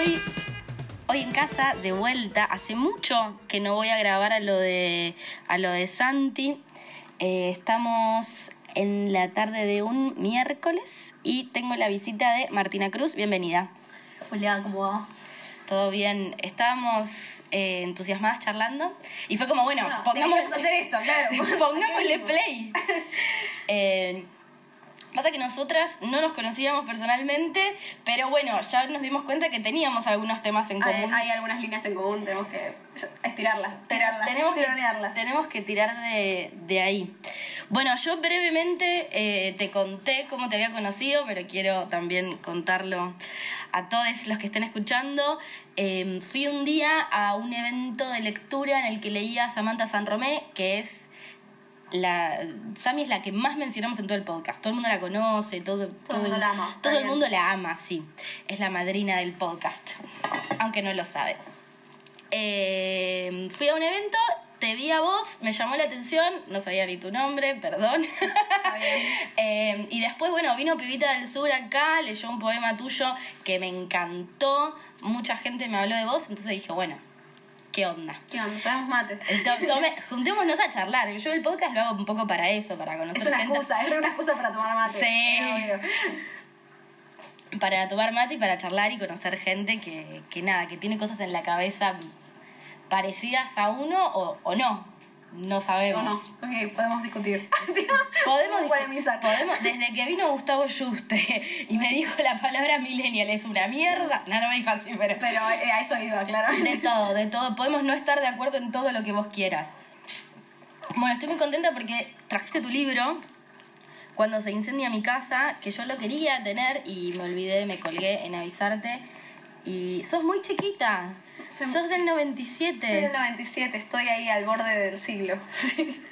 estoy hoy en casa de vuelta. Hace mucho que no voy a grabar a lo de, a lo de Santi. Eh, estamos en la tarde de un miércoles y tengo la visita de Martina Cruz. Bienvenida. Hola, ¿cómo va? Todo bien. Estábamos eh, entusiasmadas charlando y fue como, bueno, Bueno, pongamos, hacer esto, claro. pongámosle play. Eh, pasa que nosotras no nos conocíamos personalmente, pero bueno, ya nos dimos cuenta que teníamos algunos temas en común. hay algunas líneas en común, tenemos que estirarlas, tirarlas, tenemos, que, tironearlas. tenemos que tirar de, de ahí. Bueno, yo brevemente eh, te conté cómo te había conocido, pero quiero también contarlo a todos los que estén escuchando. Eh, fui un día a un evento de lectura en el que leía Samantha San Romé, que es la Sami es la que más mencionamos en todo el podcast. Todo el mundo la conoce, todo, Todo el mundo la ama, Todo el mundo la ama, sí. Es la madrina del podcast, aunque no lo sabe. Eh, fui a un evento, te vi a vos, me llamó la atención, no sabía ni tu nombre, perdón. Eh, y después, bueno, vino Pibita del Sur acá, leyó un poema tuyo que me encantó, mucha gente me habló de vos, entonces dije, bueno, ¿qué onda? ¿Qué onda? Tomemos mate. Eh, to- tome- juntémonos a charlar. Yo el podcast lo hago un poco para eso, para conocer Es una gente. excusa, es una excusa para tomar mate. Sí. Para tomar mate y para charlar y conocer gente que, que nada, que tiene cosas en la cabeza parecidas a uno o, o no. No sabemos. no, ok, podemos discutir. Podemos, discu- polemizar. podemos, desde que vino Gustavo Juste y me dijo la palabra millennial es una mierda. No, no me dijo así, pero. Pero eh, a eso iba, claro. De todo, de todo. Podemos no estar de acuerdo en todo lo que vos quieras. Bueno, estoy muy contenta porque trajiste tu libro cuando se incendia mi casa, que yo lo quería tener y me olvidé, me colgué en avisarte. Y sos muy chiquita. Sí. Sos del 97. Soy del 97, estoy ahí al borde del siglo. Sí.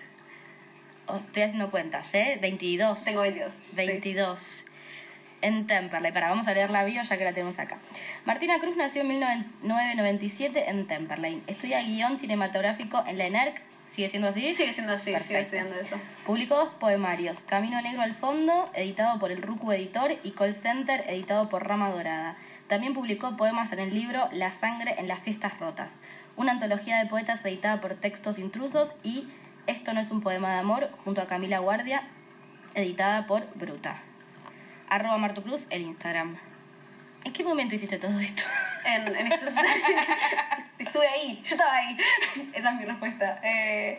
Oh, estoy haciendo cuentas, ¿eh? 22. Tengo 22. sí. 22. En Temperley. Para, vamos a leer la bio ya que la tenemos acá. Martina Cruz nació en 1997 en Temperley. Estudia guion cinematográfico en la ENERC. ¿Sigue siendo así? Sigue siendo así, Perfecto. estudiando eso. Publicó dos poemarios. Camino Negro al fondo, editado por el Rucu Editor, y Call Center, editado por Rama Dorada. También publicó poemas en el libro La sangre en las fiestas rotas. Una antología de poetas editada por Textos Intrusos y Esto no es un poema de amor, junto a Camila Guardia, editada por Bruta. Arroba Martu Cruz, el Instagram. ¿En qué momento hiciste todo esto? En, en estos... Estuve ahí, yo estaba ahí. Esa es mi respuesta. Eh,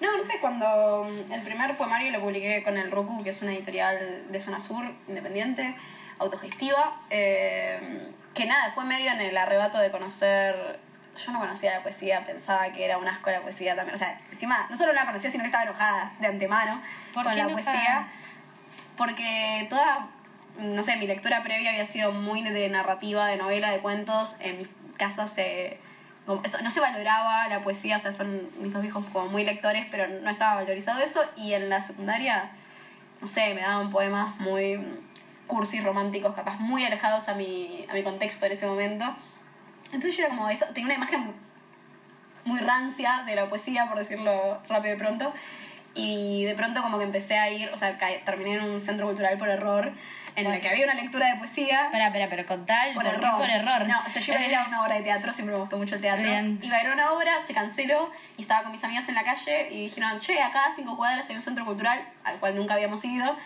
no, no sé, cuando mm, el primer poemario lo publiqué con el Roku, que es una editorial de zona sur, independiente, autogestiva, eh, que nada, fue medio en el arrebato de conocer... Yo no conocía la poesía, pensaba que era un asco la poesía también. O sea, encima, no solo no la conocía, sino que estaba enojada de antemano ¿Por con la enojada? poesía. Porque toda, no sé, mi lectura previa había sido muy de narrativa, de novela, de cuentos. En mi casa se... como eso, no se valoraba la poesía, o sea, son mis dos hijos como muy lectores, pero no estaba valorizado eso. Y en la secundaria, no sé, me daban poemas muy cursis, románticos, capaz muy alejados a mi, a mi contexto en ese momento. Entonces yo era como, esa, tenía una imagen muy rancia de la poesía, por decirlo rápido y pronto. Y de pronto como que empecé a ir, o sea, terminé en un centro cultural por error, en el que había una lectura de poesía. Espera, espera, pero contá el Por por, error. por error. No, o sea, yo iba a ir a una obra de teatro, siempre me gustó mucho el teatro. Bien. Iba a ir a una obra, se canceló y estaba con mis amigas en la calle y dijeron, che, acá a cinco cuadras hay un centro cultural al cual nunca habíamos ido.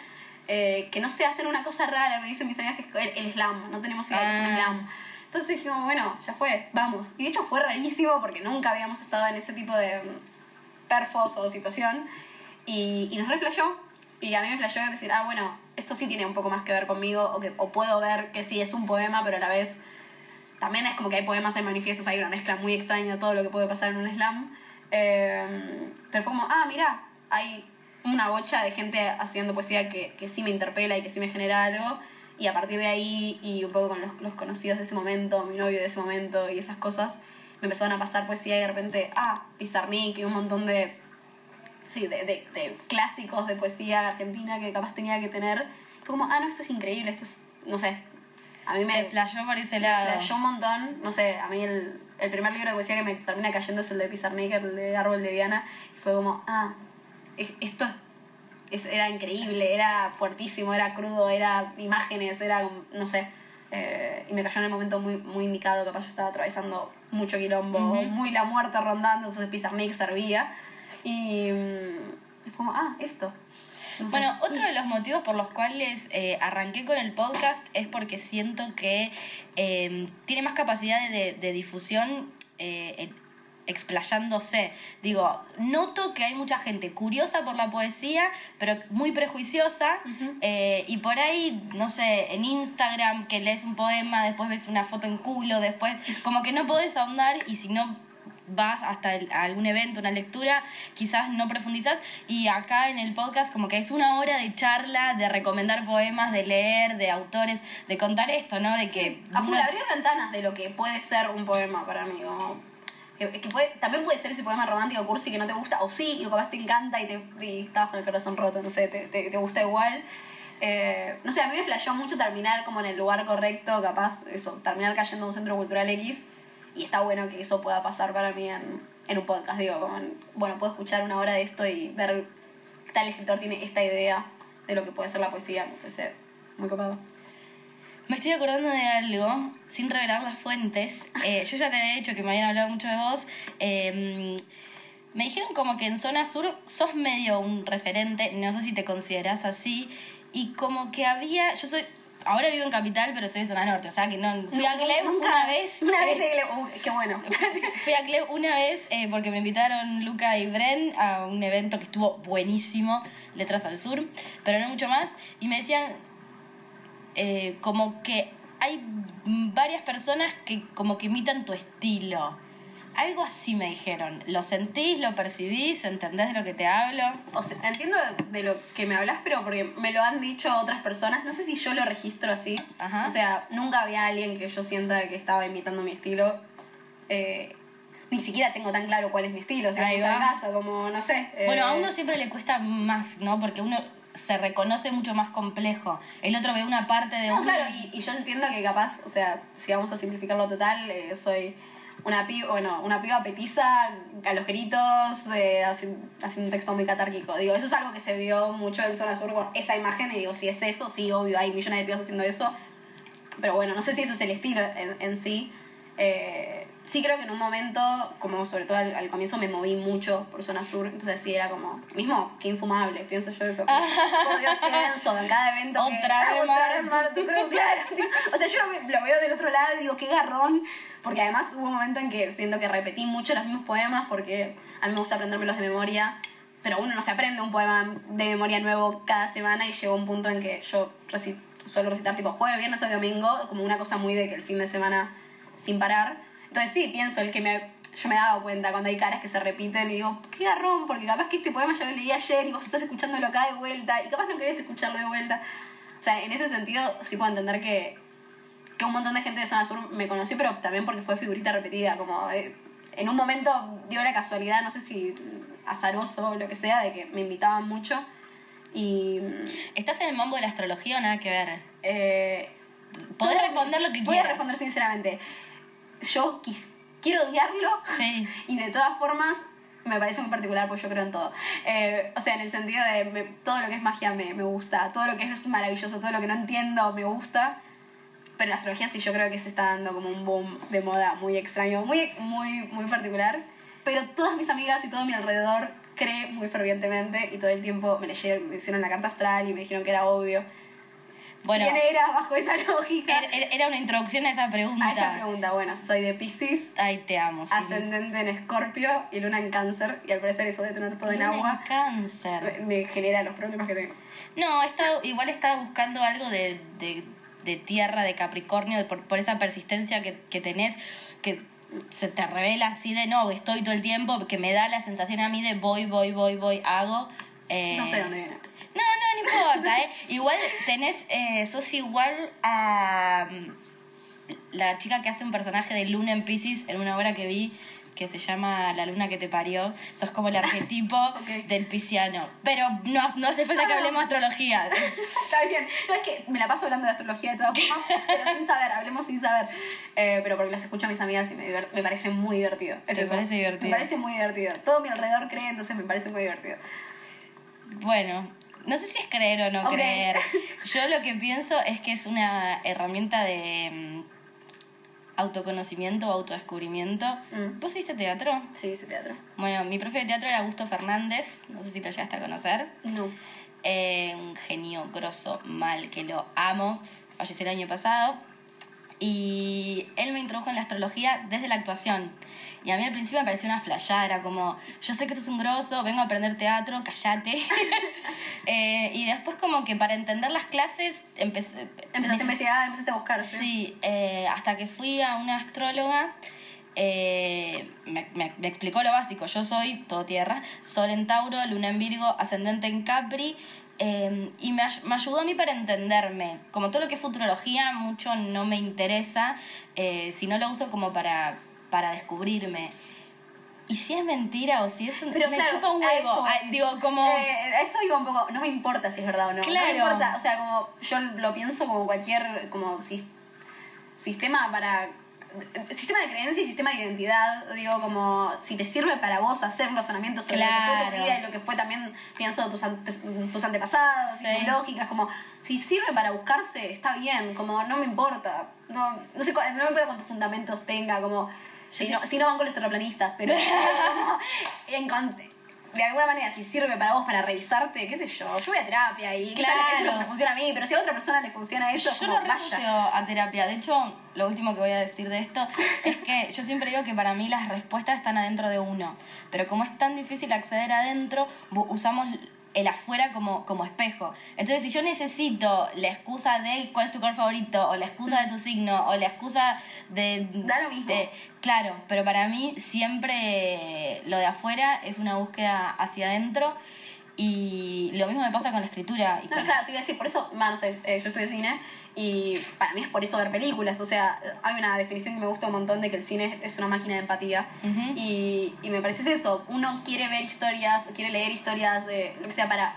Eh, que no sé, hacen una cosa rara, me dicen mis amigas que es el, el slam, no tenemos idea de que es un Ah. slam. Entonces dijimos, bueno, ya fue, vamos. Y de hecho fue rarísimo porque nunca habíamos estado en ese tipo de mm, perfos o situación. Y, y nos reflejó. Y a mí me flashó decir, ah, bueno, esto sí tiene un poco más que ver conmigo, o, que, o puedo ver que sí es un poema, pero a la vez también es como que hay poemas, hay manifiestos, hay una mezcla muy extraña de todo lo que puede pasar en un slam. Eh, pero fue como, ah, mira, hay una bocha de gente haciendo poesía que, que sí me interpela y que sí me genera algo. Y a partir de ahí, y un poco con los, los conocidos de ese momento, mi novio de ese momento y esas cosas, me empezaron a pasar poesía y de repente, ah, Pizarnik y un montón de, sí, de, de, de clásicos de poesía argentina que capaz tenía que tener. Fue como, ah, no, esto es increíble, esto es, no sé. A mí me flashó por ese lado. flashó un montón, no sé, a mí el, el primer libro de poesía que me termina cayendo es el de Pizarnik, el de Árbol de Diana, y fue como, ah, esto es- era increíble, era fuertísimo, era crudo, era imágenes, era, no sé, Eh, y me cayó en el momento muy, muy indicado, capaz yo estaba atravesando mucho quilombo, muy la muerte rondando, entonces Pizarnik servía. Y, mm, y fue como, ah, esto. No sé. Bueno, otro de los motivos por los cuales eh, arranqué con el podcast es porque siento que eh, tiene más capacidad de, de difusión explayándose. Digo, noto que hay mucha gente curiosa por la poesía, pero muy prejuiciosa. eh, y por ahí, no sé, en Instagram que lees un poema, después ves una foto en culo, después como que no podés ahondar y si no vas hasta el- a algún evento, una lectura, quizás no profundizas. Y acá en el podcast como que es una hora de charla, de recomendar poemas, de leer, de autores, de contar esto, ¿no? De que... A full uno- abrir ventanas de lo que puede ser un poema para mí. Que, que puede, también puede ser ese poema romántico cursi que no te gusta, o sí, y capaz te encanta y, te, y estabas con el corazón roto, no sé, te, te, te gusta igual. Eh, no sé, a mí me flasheó mucho terminar como en el lugar correcto, capaz, eso, terminar cayendo en un centro cultural X. Y está bueno que eso pueda pasar para mí en, en un podcast, digo, como en- bueno, puedo escuchar una hora de esto y ver tal escritor tiene esta idea de lo que puede ser la poesía, me parece muy copado. Me estoy acordando de algo, sin revelar las fuentes. Eh, yo ya te había dicho que me habían hablado mucho de vos. Eh, me dijeron como que en zona sur sos medio un referente, no sé si te considerás así, y como que había, yo soy, ahora vivo en Capital, pero soy de zona norte, o sea que no, fui a nunca- una vez. Una vez eh, de Gleb, uy, qué bueno. Fui a Cleo una vez eh, porque me invitaron Luca y Bren a un evento que estuvo buenísimo, Letras al Sur, pero no mucho más. Y me decían eh, como que hay varias personas que como que imitan tu estilo. Algo así me dijeron. ¿Lo sentís, lo percibís, entendés de lo que te hablo? O sea, entiendo de lo que me hablas, pero porque me lo han dicho otras personas. No sé si yo lo registro así. Ajá. O sea, nunca había alguien que yo sienta que estaba imitando mi estilo. Eh, ni siquiera tengo tan claro cuál es mi estilo. O sea, Ahí va. caso, como, no sé. eh, Bueno, a uno siempre le cuesta más, ¿no? Porque uno se reconoce mucho más complejo. El otro ve una parte de No, claro, y, y yo entiendo que capaz, o sea, si vamos a simplificarlo total, eh, soy una piba, bueno, una piba petiza a los gritos, eh, haciendo, haciendo un texto muy catárquico. Digo, eso es algo que se vio mucho en Zona Sur, con esa imagen, y digo, si es eso, sí, obvio, hay millones de pibas haciendo eso. Pero bueno, no sé si eso es el estilo en, en sí. Eh, sí creo que en un momento, como sobre todo al, al comienzo, me moví mucho por zona sur, entonces sí era como, mismo, qué infumable, pienso yo eso. Por Dios, qué denso, en cada evento. que- Otra Ah, vez vez Martu, creo, claro. tío. O sea, yo lo, lo veo del otro lado y digo, qué garrón, porque además hubo un momento en que siento que repetí mucho los mismos poemas, porque a mí me gusta aprendérmelos de memoria, pero uno no se aprende un poema de memoria nuevo cada semana y llegó un punto en que yo reci- suelo recitar tipo jueves, viernes o domingo, como una cosa muy de que el fin de semana sin parar. Entonces sí, pienso el que me, yo me he dado cuenta cuando hay caras que se repiten y digo, qué garrón, porque capaz que este poema ya lo leí ayer y vos estás escuchándolo acá de vuelta y capaz no querés escucharlo de vuelta. O sea, en ese sentido sí puedo entender que, que un montón de gente de Zona Sur me conoció, pero también porque fue figurita repetida, como eh, en un momento dio la casualidad, no sé si azaroso o lo que sea, de que me invitaban mucho y... ¿Estás en el mambo de la astrología o nada que ver? Eh, Podés responder lo que Voy quieras. a responder sinceramente. Yo quis- quiero odiarlo Sí. y de todas formas me parece muy particular porque yo creo en todo. Eh, o sea, en el sentido de me- todo lo que es magia me, me gusta, todo lo que es maravilloso, todo lo que no entiendo me gusta. Pero la astrología sí yo creo que se está dando como un boom de moda muy extraño, muy, muy, muy particular. Pero todas mis amigas y todo mi alrededor cree muy fervientemente y todo el tiempo me leyeron, me hicieron la carta astral y me dijeron que era obvio. Bueno, ¿Quién era bajo esa lógica? er- er- era una introducción a esa pregunta. A esa pregunta, bueno, soy de Pisces, Ay, te amo. sí. ascendente en Escorpio y luna en Cáncer, y al parecer eso de tener todo en agua cáncer. me, me genera los problemas que tengo. No, estaba, igual estaba buscando algo de, de, de tierra, de Capricornio, de por, por esa persistencia que, que tenés, que se te revela así de no, estoy todo el tiempo, que me da la sensación a mí de voy, voy, voy, voy, hago. eh, No sé dónde viene. No, importa, ¿eh? Igual tenés, eh, sos igual a mm, la chica que hace un personaje de Luna en Pisces en una obra que vi que se llama La luna que te parió. Sos como el arquetipo del pisciano. Pero no, no hace falta que hablemos de astrología. Está bien. No es que me la paso hablando de astrología de todas formas, pero sin saber, hablemos sin saber. Eh, pero porque las escucho a mis amigas y me, me parece muy divertido. Es ¿Te eso. parece divertido? Me parece muy divertido. Todo mi alrededor cree, entonces me parece muy divertido. Bueno, No sé si es creer o no creer. Yo lo que pienso es que es una herramienta de mm, autoconocimiento o autodescubrimiento. Mm. ¿Vos hiciste teatro? Sí, ese teatro. Bueno, mi profe de teatro era Augusto Fernández, no sé si lo llegaste a conocer. No. Eh, un genio grosso, mal, que lo amo. Falleció el año pasado. Y él me introdujo en la astrología desde la actuación. Y a mí al principio me pareció una flayada, era como, yo sé que esto es un grosso, vengo a aprender teatro, callate. Eh, y después como que para entender las clases empecé... Empezaste a investigar, empezaste a buscar. Sí, eh, hasta que fui a una astróloga, eh, me, me- me explicó lo básico. Yo soy todo tierra, sol en Tauro, luna en Virgo, ascendente en Capri. eh, y me ayudó a mí para entenderme. Como todo lo que es futurología, mucho no me interesa, eh, si no lo uso como para, para descubrirme. Y si es mentira o si es Pero me claro, chupa un huevo. eso- Ay, digo, como... Eh, eso iba un poco, no me importa si es verdad o no. No Claro. me importa, o sea, como yo lo pienso como cualquier como sis- sistema para sistema de creencia y sistema de identidad, digo, como si te sirve para vos hacer un razonamiento sobre lo que fue tu Claro. vida y lo que fue también, pienso, tus, antes- tus antepasados Sí. y sus lógicas, como si sirve para buscarse, está bien, como no me importa, no, no sé, no me importa cuántos fundamentos tenga, como si no, si no van con los terraplanistas, pero en de alguna manera, si sirve para vos para revisarte, qué sé yo, yo voy a terapia y Claro. eso es lo que me funciona a mí, pero si a otra persona le funciona eso, Yo como lo vaya. a terapia. De hecho, lo último que voy a decir de esto es que yo siempre digo que para mí las respuestas están adentro de uno. Pero como es tan difícil acceder adentro, usamos el afuera como, como espejo. Entonces, si yo necesito la excusa de cuál es tu color favorito, o la excusa de tu signo, o la excusa de... Da lo mismo. de- claro, pero para mí siempre lo de afuera es una búsqueda hacia adentro. Y lo mismo me pasa con la escritura. Y No, claro, te iba a decir, por eso, va, no sé, eh, yo estudio cine y para mí es por eso ver películas. O sea, hay una definición que me gusta un montón de que el cine es una máquina de empatía. Y, y me parece eso. Uno quiere ver historias, quiere leer historias, de lo que sea, para.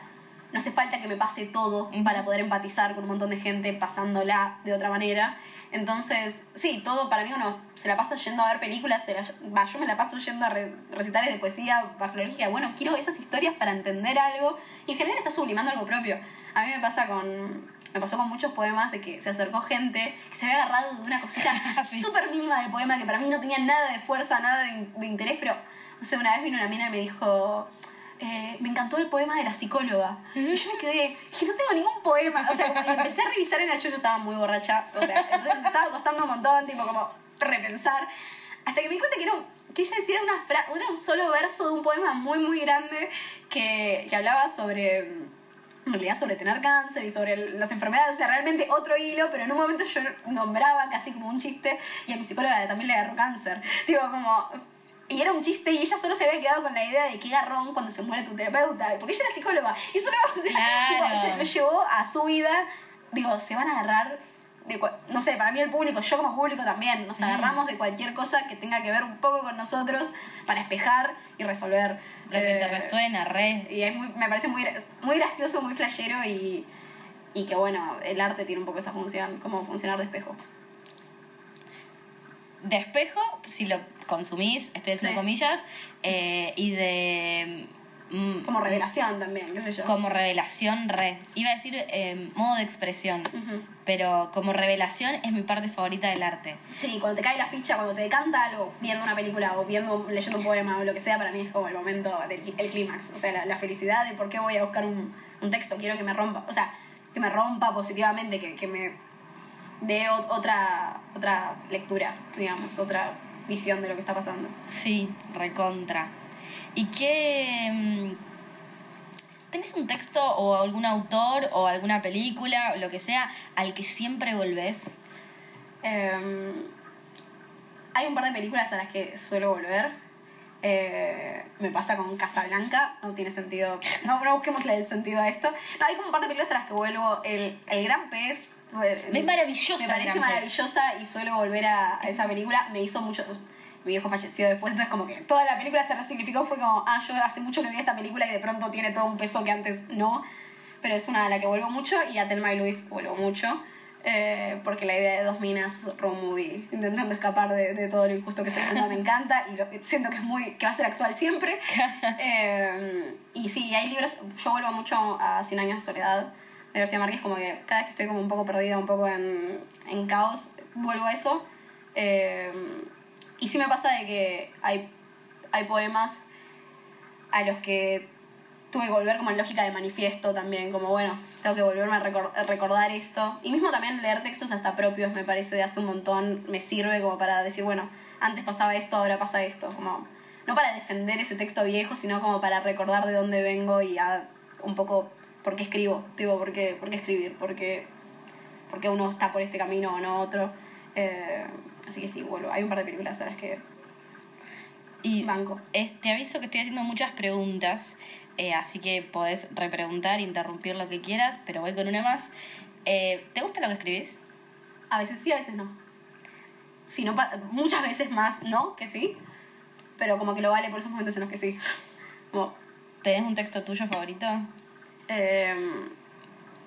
No hace falta que me pase todo para poder empatizar con un montón de gente pasándola de otra manera. Entonces, sí, todo para mí uno se la pasa yendo a ver películas, se la- yo me la paso yendo a re- recitales de poesía bajo la lógica, bueno, quiero esas historias para entender algo y en general está sublimando algo propio. A mí me pasa con me pasó con muchos poemas de que se acercó gente que se había agarrado de una cosita Sí. súper mínima del poema que para mí no tenía nada de fuerza, nada de, de interés, pero no sé, una vez vino una mina y me dijo, eh, me encantó el poema de la psicóloga. Y yo me quedé, dije, no tengo ningún poema. O sea, empecé a revisar en el yo, yo estaba muy borracha. O sea, entonces me estaba costando un montón, tipo, como repensar. Hasta que me di cuenta que era, un- que ella decía una fra era un solo verso de un poema muy, muy grande que, que hablaba sobre en realidad sobre tener cáncer y sobre las enfermedades, o sea, realmente otro hilo, pero en un momento yo nombraba casi como un chiste y a mi psicóloga también le agarró cáncer. Digo, como... Y era un chiste y ella solo se había quedado con la idea de qué garrón cuando se muere tu terapeuta, porque ella era psicóloga. Y eso no, o sea, Claro. tipo, se lo llevó a su vida. Digo, se van a agarrar de no sé, para mí el público, yo como público también, nos agarramos de cualquier cosa que tenga que ver un poco con nosotros para espejar y resolver. Lo que te Eh, resuena, re. y es muy, me parece muy, muy gracioso, muy flashero y, y que bueno, el arte tiene un poco esa función, como funcionar de espejo. De espejo, si lo consumís, estoy haciendo Sí. comillas, eh, y de. Mm, Como revelación también, qué sé yo. Como revelación, re. Iba a decir eh, modo de expresión, pero como revelación es mi parte favorita del arte. Sí, cuando te cae la ficha, cuando te decanta algo, viendo una película o viendo, leyendo un poema o lo que sea, para mí es como el momento del el clímax. O sea, la, la felicidad de por qué voy a buscar un, un texto, quiero que me rompa, o sea, que me rompa positivamente, que, que me dé otra, otra lectura, digamos, otra visión de lo que está pasando. Sí, recontra. ¿Y qué. mm, ¿Tenés un texto o algún autor o alguna película o lo que sea al que siempre volvés? Eh, hay un par de películas a las que suelo volver. Eh, me pasa con Casablanca, no tiene sentido. No, no busquemos el sentido a esto. No, hay como un par de películas a las que vuelvo. El, el Gran Pez. eh, Es maravillosa Me parece maravillosa y suelo volver a, a esa película. Me hizo mucho. Mi viejo falleció después, entonces como que toda la película se resignificó. Fue como, ah, yo hace mucho que vi esta película y de pronto tiene todo un peso que antes no. Pero es una a la que vuelvo mucho y a Telma y Luis vuelvo mucho. Eh, porque la idea de dos minas road movie intentando escapar de, de todo lo injusto que se mundo me encanta y lo- siento que es muy que va a ser actual siempre Eh, y sí hay libros yo vuelvo mucho a Cien años de soledad de García Márquez como que cada vez que estoy como un poco perdida un poco en, en caos vuelvo a eso Eh, y sí me pasa de que hay, hay poemas a los que tuve que volver como en lógica de manifiesto también, como bueno, tengo que volverme a, recor- recordar esto. Y mismo también leer textos hasta propios me parece de hace un montón, me sirve como para decir, bueno, antes pasaba esto, ahora pasa esto, como no para defender ese texto viejo, sino como para recordar de dónde vengo y a, un poco por qué escribo, tipo, por qué, por qué escribir, por qué, por qué uno está por este camino o no otro. Eh, así que sí, vuelvo. Hay un par de películas a las que Y Banco. es- te aviso que estoy haciendo muchas preguntas, eh, así que podés repreguntar, interrumpir lo que quieras, pero voy con una más. Eh, ¿Te gusta lo que escribís? A veces sí, a veces no. Sí, no muchas veces más no que sí, pero como que lo vale por esos momentos en los que sí. Como, ¿Tenés un texto tuyo favorito? em,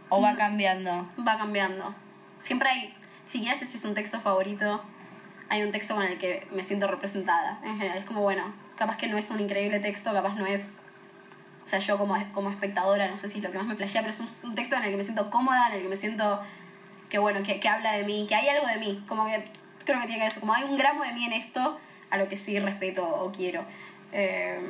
¿O va cambiando? va cambiando. Siempre hay, si quieres si es un texto favorito, hay un texto con el que me siento representada. En general, es como, bueno, capaz que no es un increíble texto, capaz no es... O sea, yo como, como espectadora, no sé si es lo que más me flashea, pero es un, un texto en el que me siento cómoda, en el que me siento que, bueno, que, que habla de mí, que hay algo de mí. Como que creo que tiene que ver eso, como hay un gramo de mí en esto, a lo que sí respeto o quiero. Em,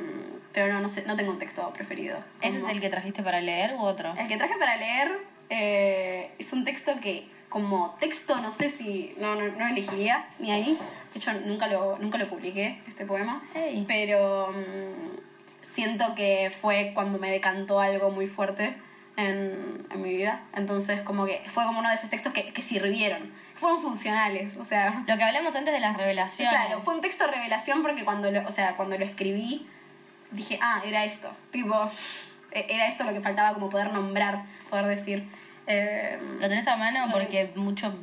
pero no, no sé, no tengo un texto preferido. ¿Ese es el que trajiste para leer u otro? el que traje para leer eh, es un texto que como texto no sé si no, no, no elegiría ni ahí. De hecho nunca lo, nunca lo publiqué este poema. Hey. Pero mm, siento que fue cuando me decantó algo muy fuerte en, en mi vida. Entonces como que fue como uno de esos textos que, que sirvieron. Fueron funcionales. O sea, Lo que hablamos antes de las revelaciones. Claro, fue un texto revelación porque cuando lo, o sea, cuando lo escribí dije, ah, era esto. Tipo, e- era esto lo que faltaba como poder nombrar, poder decir. Eh, ¿Lo tenés a mano? Porque mucho...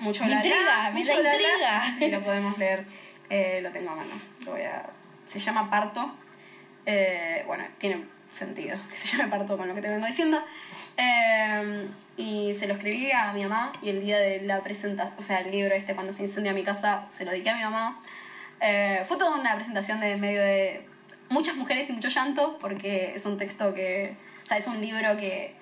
mucho Me intriga, bla, me mucho intriga. Sí, lo podemos leer. Eh, lo tengo a mano. Lo voy a... Se llama Parto. Eh, bueno, tiene sentido que se llame Parto con lo que te vengo diciendo. Eh, y se lo escribí a mi mamá y el día de la presentación, o sea, el libro este cuando se incendia mi casa, se lo dediqué a mi mamá. Eh, fue toda una presentación de medio de muchas mujeres y mucho llanto porque es un texto que, o sea, es un libro que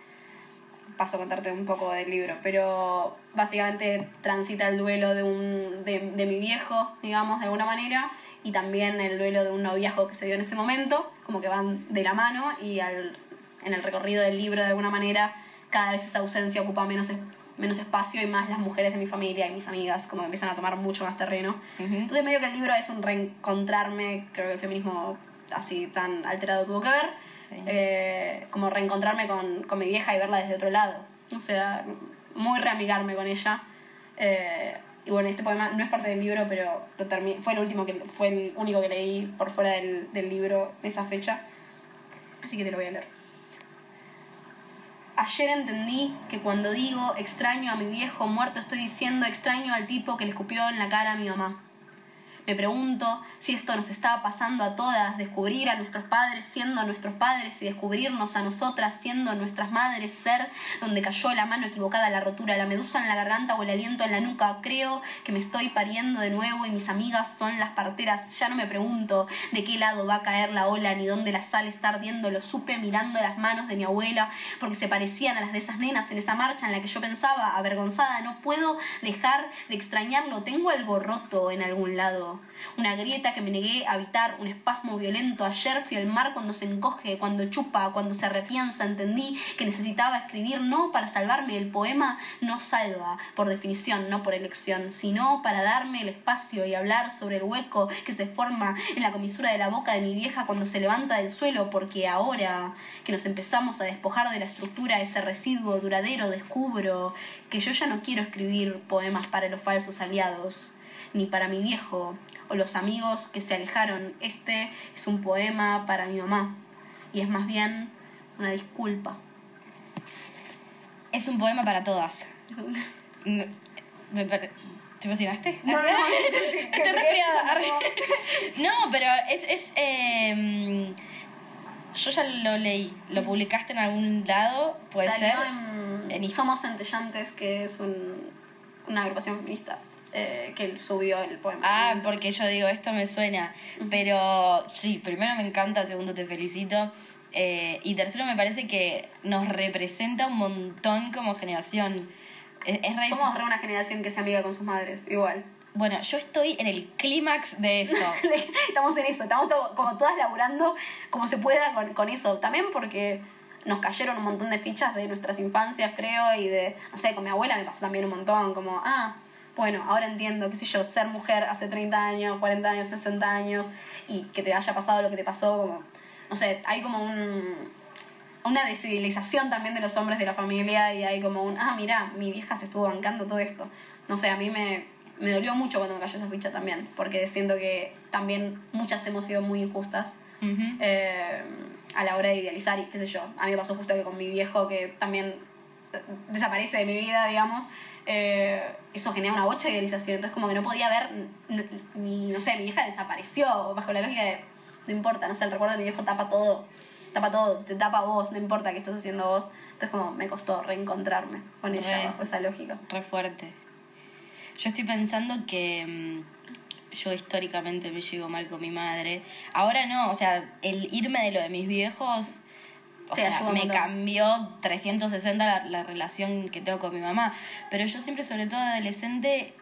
paso a contarte un poco del libro, pero básicamente transita el duelo de, un, de, de mi viejo, digamos, de alguna manera, y también el duelo de un noviazgo que se dio en ese momento, como que van de la mano y al, en el recorrido del libro, de alguna manera, cada vez esa ausencia ocupa menos, menos espacio y más las mujeres de mi familia y mis amigas como que empiezan a tomar mucho más terreno. Ujú. Entonces medio que el libro es un reencontrarme, creo que el feminismo así tan alterado tuvo que ver, Eh, como reencontrarme con, con mi vieja y verla desde otro lado. O sea, muy reamigarme con ella. Eh, y bueno, este poema no es parte del libro, pero lo fue el último que fue el único que leí por fuera del, del libro en esa fecha. Así que te lo voy a leer. Ayer entendí que cuando digo extraño a mi viejo muerto estoy diciendo extraño al tipo que le escupió en la cara a mi mamá. Me pregunto si esto nos está pasando a todas, descubrir a nuestros padres siendo nuestros padres y descubrirnos a nosotras siendo nuestras madres, ser donde cayó la mano equivocada, la rotura, la medusa en la garganta o el aliento en la nuca. Creo que me estoy pariendo de nuevo y mis amigas son las parteras. Ya no me pregunto de qué lado va a caer la ola ni dónde la sal está ardiendo. Lo supe mirando las manos de mi abuela porque se parecían a las de esas nenas en esa marcha en la que yo pensaba, avergonzada, no puedo dejar de extrañarlo. Tengo algo roto en algún lado. Una grieta que me negué a evitar, un espasmo violento. Ayer fui al mar cuando se encoge, cuando chupa, cuando se repiensa. Entendí que necesitaba escribir no para salvarme. El poema no salva, por definición, no por elección, sino para darme el espacio y hablar sobre el hueco que se forma en la comisura de la boca de mi vieja cuando se levanta del suelo, porque ahora que nos empezamos a despojar de la estructura, ese residuo duradero, descubro que yo ya no quiero escribir poemas para los falsos aliados, ni para mi viejo o los amigos que se alejaron. Este es un poema para mi mamá y es más bien una disculpa. Es un poema para todas. Me- me pare- ¿Te emocionaste? No, no, no, Estoy resfriada. No, pero es... es eh, yo ya lo leí. ¿Lo publicaste en algún lado? ¿Puede Salió ser? en, En Somos Centellantes, que es un, una agrupación feminista eh, que él subió el poema. Ah, porque yo digo, esto me suena. Pero sí, primero me encanta, segundo te felicito. Eh, y tercero me parece que nos representa un montón como generación. Es, es re- Somos re una generación que se amiga con sus madres, igual. Bueno, yo estoy en el clímax de eso. estamos en eso, estamos como todas laburando como se pueda con, con eso. También porque nos cayeron un montón de fichas de nuestras infancias, creo, y de, no sé, con mi abuela me pasó también un montón, como, ah, bueno, ahora entiendo, qué sé yo, ser mujer hace 30 años, 40 años, 60 años, y que te haya pasado lo que te pasó, como, no sé, hay como un una descivilización también de los hombres de la familia y hay como un, ah, mira, mi vieja se estuvo bancando todo esto. No sé, a mí me, me dolió mucho cuando me cayó esa ficha también, porque siento que también muchas hemos sido muy injustas Ujú. eh, a la hora de idealizar y qué sé yo. A mí me pasó justo que con mi viejo, que también eh, desaparece de mi vida, digamos, eh, eso genera una bocha de idealización. Entonces como que no podía ver, ni, no sé, mi vieja desapareció bajo la lógica de, no importa, no sé, el recuerdo de mi viejo tapa todo, tapa todo, te tapa vos, no importa qué estás haciendo vos. Entonces como me costó reencontrarme con ella bajo esa lógica. Re fuerte. Yo estoy pensando que mm, yo históricamente me llevo mal con mi madre. Ahora no, o sea, el irme de lo de mis viejos, o Sí, sea, me cambió 360 la, la relación que tengo con mi mamá. Pero yo siempre, sobre todo de adolescente,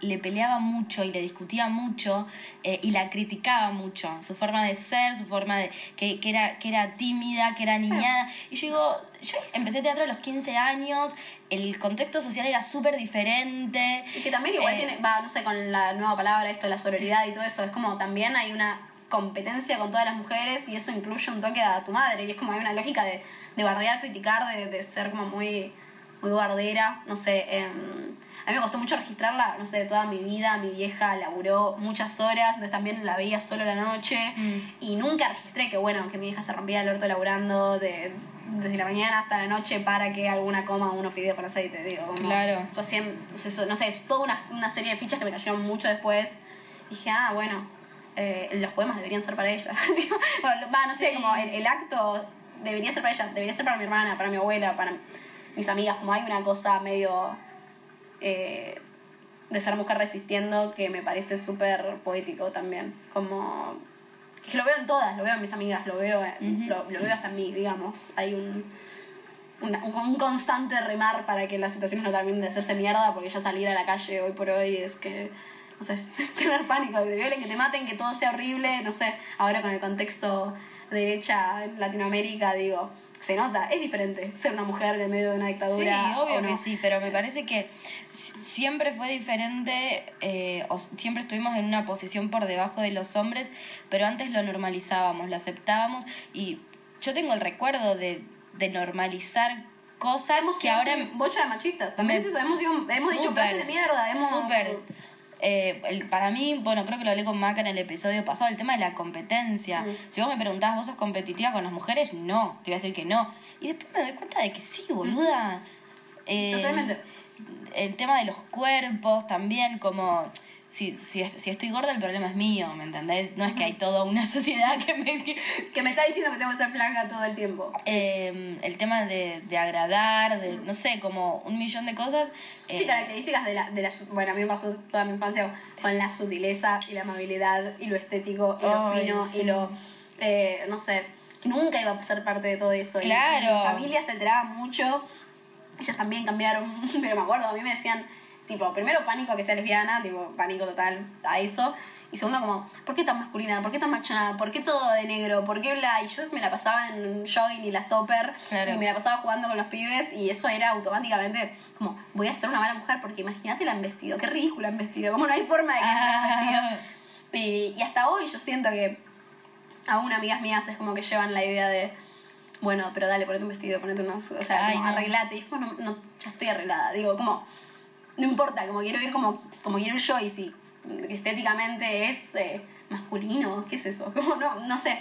le peleaba mucho y le discutía mucho eh, y la criticaba mucho. Su forma de ser, su forma de. que, que era, que era tímida, que era niñada. Y yo digo, yo empecé teatro a los 15 años, el contexto social era súper diferente. Y que también igual Eh, tiene, va, no sé, con la nueva palabra, esto de la sororidad y todo eso, es como también hay una competencia con todas las mujeres y eso incluye un toque a tu madre y es como hay una lógica de, de bardear, criticar, de, de ser como muy, muy bardera, no sé, em, a mí me costó mucho registrarla, no sé, de toda mi vida, mi vieja laburó muchas horas, entonces también la veía solo la noche Mm. y nunca registré que bueno, que mi hija se rompía el orto laburando de, desde la mañana hasta la noche para que alguna coma unos fideos con aceite, digo, como Claro. recién, no sé, no sé, es toda una, una serie de fichas que me cayeron mucho después. Dije, ah, bueno, eh, los poemas deberían ser para ella. Bueno, va, no sé, como el, el acto debería ser para ella, debería ser para mi hermana, para mi abuela, para mis amigas, como hay una cosa medio eh, de ser mujer resistiendo que me parece súper poético también. Como que lo veo en todas, lo veo en mis amigas, lo veo, en- Ujú. lo, lo veo hasta en mí, digamos. Hay un, una- un, un constante remar para que las situaciones no terminen de hacerse mierda, porque ya salir a la calle hoy por hoy es que, no sé, tener pánico, que te violen, que te maten, que todo sea horrible, no sé, ahora con el contexto derecha en Latinoamérica, digo, se nota, es diferente ser una mujer en el medio de una dictadura. Sí, obvio no. que sí, pero me parece que si- siempre fue diferente, eh, o siempre estuvimos en una posición por debajo de los hombres, pero antes lo normalizábamos, lo aceptábamos y yo tengo el recuerdo de, de normalizar cosas Hemos que sido ahora... bocha de machistas, también me- hemos, sido- hemos dicho Súper, frases de mierda, hemos... Súper. Eh, el- para mí, bueno, creo que lo hablé con Maca en el episodio pasado, el tema de la competencia. Mm. Si vos me preguntás, ¿vos sos competitiva con las mujeres? No, te iba a decir que no. Y después me doy cuenta de que sí, boluda. Eh, Totalmente. El tema de los cuerpos también, como si, si, si estoy gorda el problema es mío, ¿me entendés? No es que hay toda una sociedad que me... Que me está diciendo que tengo que ser flaca todo el tiempo. Eh, el tema de, de agradar, de, no sé, como un millón de cosas. eh, Sí, características de la, de la... su- Bueno, a mí me pasó toda mi infancia con la sutileza y la amabilidad y lo estético y lo fino sí. y lo... eh, no sé, que nunca iba a ser parte de todo eso. Y- Claro. Y, mi familia se enteraba mucho. Ellas también cambiaron, pero me acuerdo, a mí me decían, tipo, primero pánico a que sea lesbiana, tipo, pánico total a eso. Y segundo, como, ¿por qué tan masculina? ¿Por qué tan machona? ¿Por qué todo de negro? ¿Por qué bla? Y yo me la pasaba en jogging y las topper. Claro. Y me la pasaba jugando con los pibes. Y eso era automáticamente como, voy a ser una mala mujer porque imagínate la han vestido. Qué ridícula han vestido. Como no hay forma de que la han vestido. Ah. Y, y hasta hoy yo siento que aún amigas mías es como que llevan la idea de, bueno, pero dale, ponete un vestido, ponete unos, o sea, Ay, como no. arreglate. Y es como, no, no, ya estoy arreglada. Digo, como, no importa, como quiero ir como, como quiero ir yo y si estéticamente es eh, masculino, ¿qué es eso? Como, no, no sé.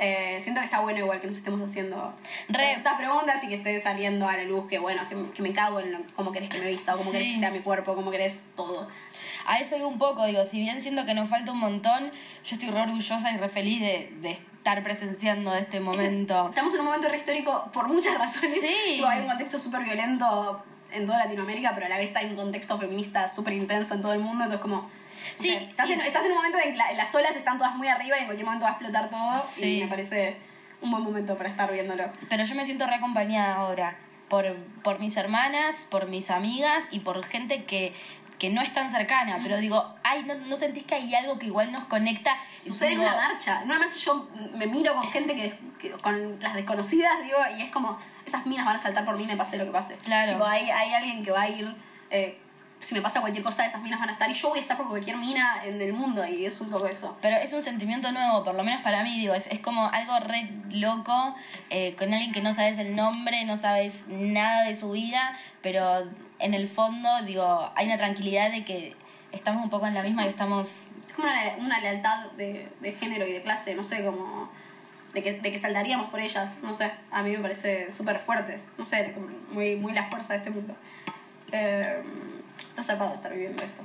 Eh, siento que está bueno igual que nos estemos haciendo Re- estas preguntas y que esté saliendo a la luz que bueno, que, que me cago en lo- cómo querés que me vista, o cómo Sí. querés que sea mi cuerpo, cómo querés todo. A eso iba un poco, digo, si bien siento que nos falta un montón, yo estoy re orgullosa y re feliz de, de estar presenciando este momento. Estamos en un momento re histórico por muchas razones. Sí. Digo, hay un contexto súper violento en toda Latinoamérica, pero a la vez hay un contexto feminista súper intenso en todo el mundo, entonces como... Sí, estás, en, estás en un momento en que la- las olas están todas muy arriba y en cualquier momento va a explotar todo Sí. y me parece un buen momento para estar viéndolo. Pero yo me siento reacompañada ahora por, por mis hermanas, por mis amigas y por gente que, que no es tan cercana. Pero digo, ay, ¿no, ¿no sentís que hay algo que igual nos conecta? Sucede en una marcha. En una marcha yo me miro con gente que, que- con las desconocidas, digo, y es como, esas minas van a saltar por mí, me pase lo que pase. Claro. Digo, hay, hay alguien que va a ir, eh, si me pasa cualquier cosa, esas minas van a estar y yo voy a estar por cualquier mina en el mundo y es un poco eso. Pero es un sentimiento nuevo, por lo menos para mí, digo, es, es como algo re loco, eh, con alguien que no sabes el nombre, no sabes nada de su vida, pero en el fondo, digo, hay una tranquilidad de que estamos un poco en la misma y estamos... Es como una, una lealtad de, de género y de clase, no sé, como de que, de que saltaríamos por ellas, no sé, a mí me parece súper fuerte, no sé, muy, muy la fuerza de este mundo. Eh, resapado estar viviendo esto.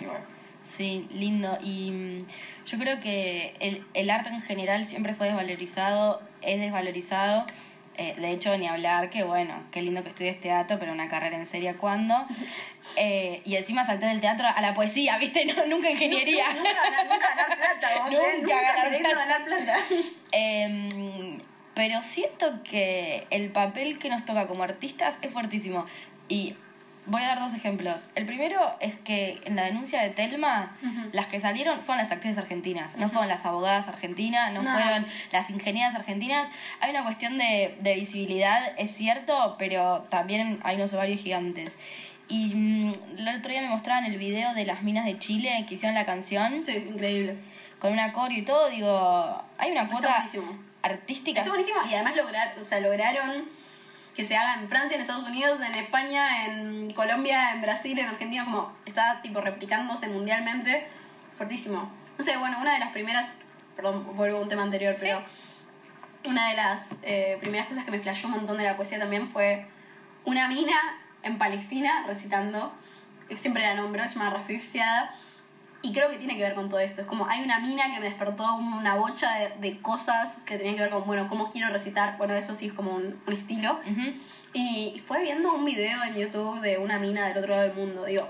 Igual. Sí, lindo. Y mm, yo creo que el, el arte en general siempre fue desvalorizado, es desvalorizado. Eh, de hecho, ni hablar, que bueno, qué lindo que estudies teatro, pero una carrera en seria, ¿cuándo? Eh, y encima salté del teatro a la poesía, ¿viste? No, nunca ingeniería. Nunca, nunca ganar plata, vos, ¿eh? Nunca Nunca ganar queriendo plata. ganar plata. Em, pero siento que el papel que nos toca como artistas es fuertísimo. Y voy a dar dos ejemplos. El primero es que en la denuncia de Telma, Ujú. las que salieron fueron las actrices argentinas, no fueron las abogadas argentinas, no, No. fueron las ingenieras argentinas. Hay una cuestión de, de visibilidad, es cierto, pero también hay unos ovarios gigantes. Y mm, el otro día me mostraban el video de las minas de Chile que hicieron la canción Sí, increíble. Con una coreo y todo, digo, hay una cuota artística. Está buenísimo y además lograr, o sea, lograron que se haga en Francia, en Estados Unidos, en España, en Colombia, en Brasil, en Argentina, como está tipo replicándose mundialmente. Fuertísimo. No sé, bueno, una de las primeras, perdón, vuelvo a un tema anterior, Sí. pero una de las eh, primeras cosas que me flashó un montón de la poesía también fue una mina en Palestina recitando, siempre la nombro, se llama Rafif Siada, y creo que tiene que ver con todo esto. Es como hay una mina que me despertó una bocha de, de cosas que tenían que ver con, bueno, cómo quiero recitar. Bueno, eso sí es como un, un estilo. Ujú. Y fue viendo un video en YouTube de una mina del otro lado del mundo, digo.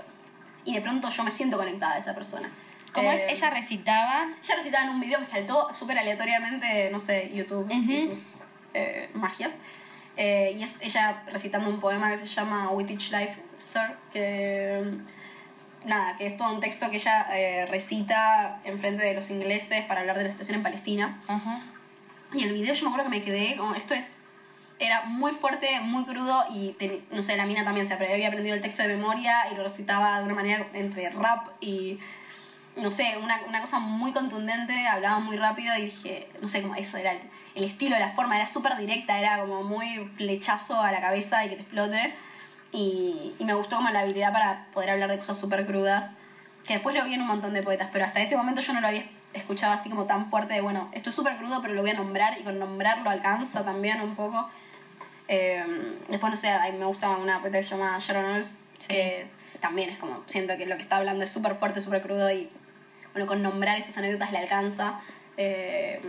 Y de pronto yo me siento conectada a esa persona. Como Eh, es, ella recitaba. ella recitaba en un video, me saltó súper aleatoriamente, no sé, YouTube y Ujú. sus eh, magias. Eh, y es ella recitando un poema que se llama We Teach Life, Sir, que nada, que es todo un texto que ella eh, recita en frente de los ingleses para hablar de la situación en Palestina. Y en el video yo me acuerdo que me quedé como, esto es, era muy fuerte, muy crudo y, no sé, la mina también se había aprendido el texto de memoria y lo recitaba de una manera entre rap y, no sé, una, una cosa muy contundente, hablaba muy rápido y dije, no sé, como eso era el, el estilo, la forma, era súper directa, era como muy flechazo a la cabeza y que te explote. Y, y me gustó como la habilidad para poder hablar de cosas súper crudas, que después lo vi en un montón de poetas, pero hasta ese momento yo no lo había escuchado así como tan fuerte de, bueno, esto es súper crudo, pero lo voy a nombrar y con nombrarlo alcanza también un poco. Eh, después, no sé, a mí me gusta una poeta que se llama Sharon Olds, que también es como, siento que lo que está hablando es súper fuerte, súper crudo y, bueno, con nombrar estas anécdotas le alcanza. Eh,